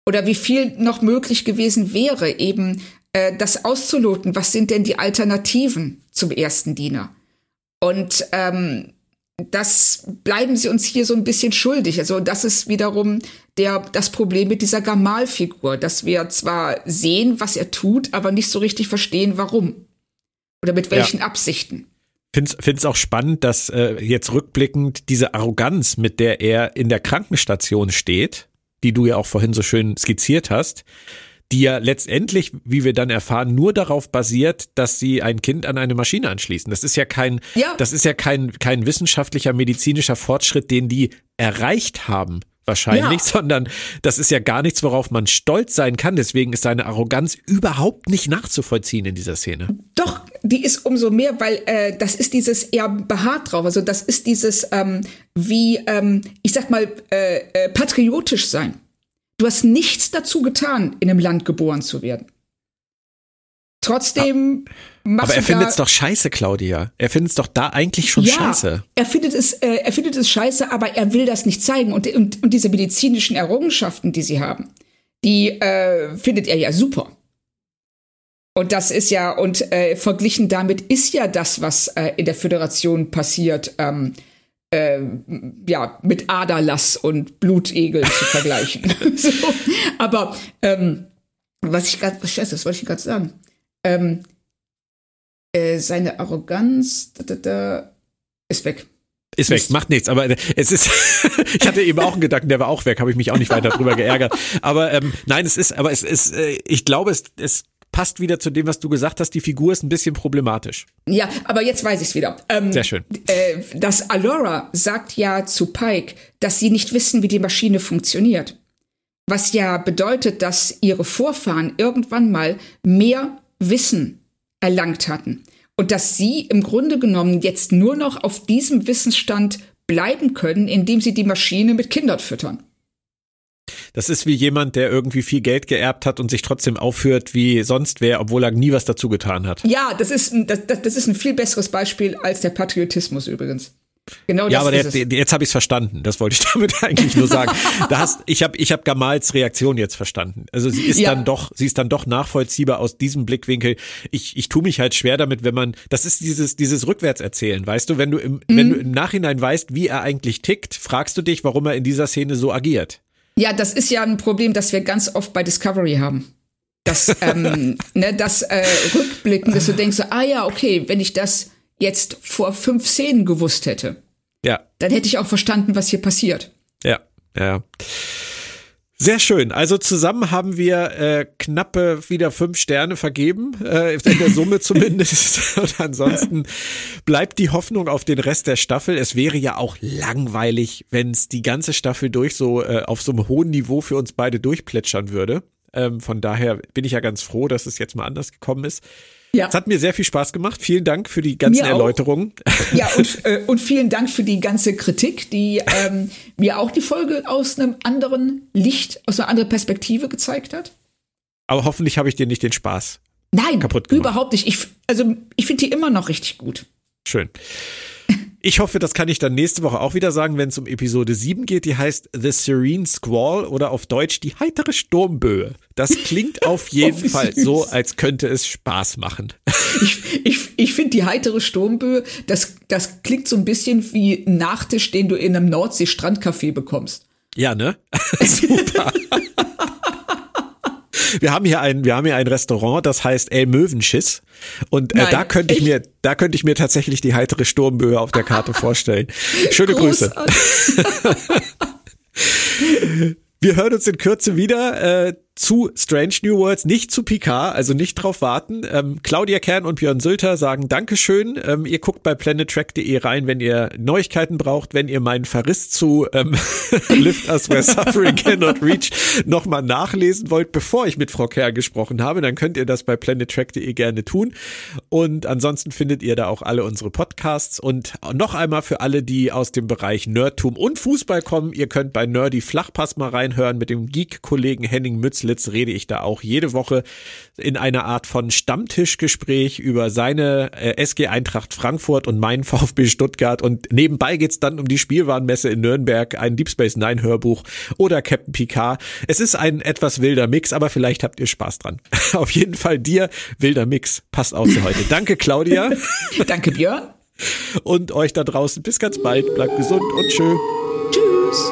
Oder wie viel noch möglich gewesen wäre, eben äh, das auszuloten. Was sind denn die Alternativen zum ersten Diener? Und ähm, das bleiben sie uns hier so ein bisschen schuldig. Also das ist wiederum der, das Problem mit dieser Gamal-Figur, dass wir zwar sehen, was er tut, aber nicht so richtig verstehen, warum. Oder mit welchen ja. Absichten. Finde es auch spannend, dass äh, jetzt rückblickend diese Arroganz, mit der er in der Krankenstation steht, die du ja auch vorhin so schön skizziert hast, die ja letztendlich, wie wir dann erfahren, nur darauf basiert, dass sie ein Kind an eine Maschine anschließen. Das ist ja kein, ja. das ist ja kein, kein wissenschaftlicher, medizinischer Fortschritt, den die erreicht haben wahrscheinlich, ja. sondern das ist ja gar nichts, worauf man stolz sein kann. Deswegen ist seine Arroganz überhaupt nicht nachzuvollziehen in dieser Szene. Doch, die ist umso mehr, weil äh, das ist dieses, er beharrt drauf. Also das ist dieses, ähm, wie, ähm, ich sag mal, äh, äh, patriotisch sein. Du hast nichts dazu getan, in einem Land geboren zu werden. Trotzdem machst Aber er findet es doch scheiße, Claudia. Er findet es doch da eigentlich schon ja, scheiße. Er findet es, äh, er findet es scheiße, aber er will das nicht zeigen. Und, und, und diese medizinischen Errungenschaften, die sie haben, die äh, findet er ja super. Und das ist ja, und äh, verglichen damit ist ja das, was äh, in der Föderation passiert, ähm, äh, ja, mit Aderlass und Blutegel zu vergleichen. so. Aber ähm, was ich gerade, was das wollte ich gerade sagen. Ähm, äh, seine Arroganz da, da, da, ist weg. Ist weg, macht nichts, aber es ist, ich hatte eben auch einen Gedanken, der war auch weg, habe ich mich auch nicht weiter drüber geärgert. Aber ähm, nein, es ist, aber es ist, äh, ich glaube, es, es passt wieder zu dem, was du gesagt hast. Die Figur ist ein bisschen problematisch. Ja, aber jetzt weiß ich es wieder. Ähm, Sehr schön. Äh, das Alora sagt ja zu Pike, dass sie nicht wissen, wie die Maschine funktioniert. Was ja bedeutet, dass ihre Vorfahren irgendwann mal mehr Wissen erlangt hatten. Und dass sie im Grunde genommen jetzt nur noch auf diesem Wissensstand bleiben können, indem sie die Maschine mit Kindern füttern. Das ist wie jemand, der irgendwie viel Geld geerbt hat und sich trotzdem aufführt wie sonst wer, obwohl er nie was dazu getan hat. Ja, das ist, das, das ist ein viel besseres Beispiel als der Patriotismus übrigens. Genau ja, aber der, der, jetzt habe ich es verstanden. Das wollte ich damit eigentlich nur sagen. da hast, ich habe ich hab Gamals Reaktion jetzt verstanden. Also sie ist ja. dann doch, sie ist dann doch nachvollziehbar aus diesem Blickwinkel. Ich, ich tue mich halt schwer damit, wenn man, das ist dieses dieses Rückwärtserzählen, weißt du, wenn du im, mhm. wenn du im Nachhinein weißt, wie er eigentlich tickt, fragst du dich, warum er in dieser Szene so agiert. Ja, das ist ja ein Problem, das wir ganz oft bei Discovery haben. Das, ähm, ne, das äh, Rückblicken, dass du denkst, so, ah ja, okay, wenn ich das jetzt vor fünf Szenen gewusst hätte, ja. dann hätte ich auch verstanden, was hier passiert. Ja, ja. Sehr schön. Also zusammen haben wir äh, knappe wieder fünf Sterne vergeben, äh, in der Summe zumindest. Und ansonsten bleibt die Hoffnung auf den Rest der Staffel. Es wäre ja auch langweilig, wenn es die ganze Staffel durch so äh, auf so einem hohen Niveau für uns beide durchplätschern würde. Ähm, von daher bin ich ja ganz froh, dass es jetzt mal anders gekommen ist. Ja. Es hat mir sehr viel Spaß gemacht. Vielen Dank für die ganzen Erläuterungen. Ja, und, äh, und vielen Dank für die ganze Kritik, die ähm, mir auch die Folge aus einem anderen Licht, aus einer anderen Perspektive gezeigt hat. Aber hoffentlich habe ich dir nicht den Spaß Nein, kaputt gemacht. überhaupt nicht. Ich, also ich finde die immer noch richtig gut. Schön. Ich hoffe, das kann ich dann nächste Woche auch wieder sagen, wenn es um Episode 7 geht. Die heißt The Serene Squall oder auf Deutsch die heitere Sturmböe. Das klingt auf jeden oh, Fall so, als könnte es Spaß machen. Ich, ich, ich finde die heitere Sturmböe, das, das klingt so ein bisschen wie ein Nachtisch, den du in einem Nordsee-Strandcafé bekommst. Ja, ne? Super. Wir haben hier ein, wir haben hier ein Restaurant, das heißt El Möwenschiss. Und äh, Nein, da könnte ich mir, da könnte ich mir tatsächlich die heitere Sturmböe auf der Karte vorstellen. Schöne Grüße. Wir hören uns in Kürze wieder. Äh, zu Strange New Worlds, nicht zu Picard, also nicht drauf warten. Ähm, Claudia Kern und Björn Sülter sagen Dankeschön. Ähm, ihr guckt bei planettrack.de rein, wenn ihr Neuigkeiten braucht, wenn ihr meinen Verriss zu ähm, Lift Us Where Suffering Cannot Reach nochmal nachlesen wollt, bevor ich mit Frau Kern gesprochen habe, dann könnt ihr das bei planettrack.de gerne tun. Und ansonsten findet ihr da auch alle unsere Podcasts. Und noch einmal für alle, die aus dem Bereich Nerdtum und Fußball kommen, ihr könnt bei Nerdy Flachpass mal reinhören mit dem Geek-Kollegen Henning Mützle Schlitz rede ich da auch jede Woche in einer Art von Stammtischgespräch über seine äh, SG Eintracht Frankfurt und meinen VfB Stuttgart und nebenbei geht's dann um die Spielwarenmesse in Nürnberg, ein Deep Space Nine Hörbuch oder Captain Picard. Es ist ein etwas wilder Mix, aber vielleicht habt ihr Spaß dran. Auf jeden Fall dir, wilder Mix, passt auch zu heute. Danke Claudia. Danke Björn. Und euch da draußen. Bis ganz bald. Bleibt gesund und tschö. Tschüss.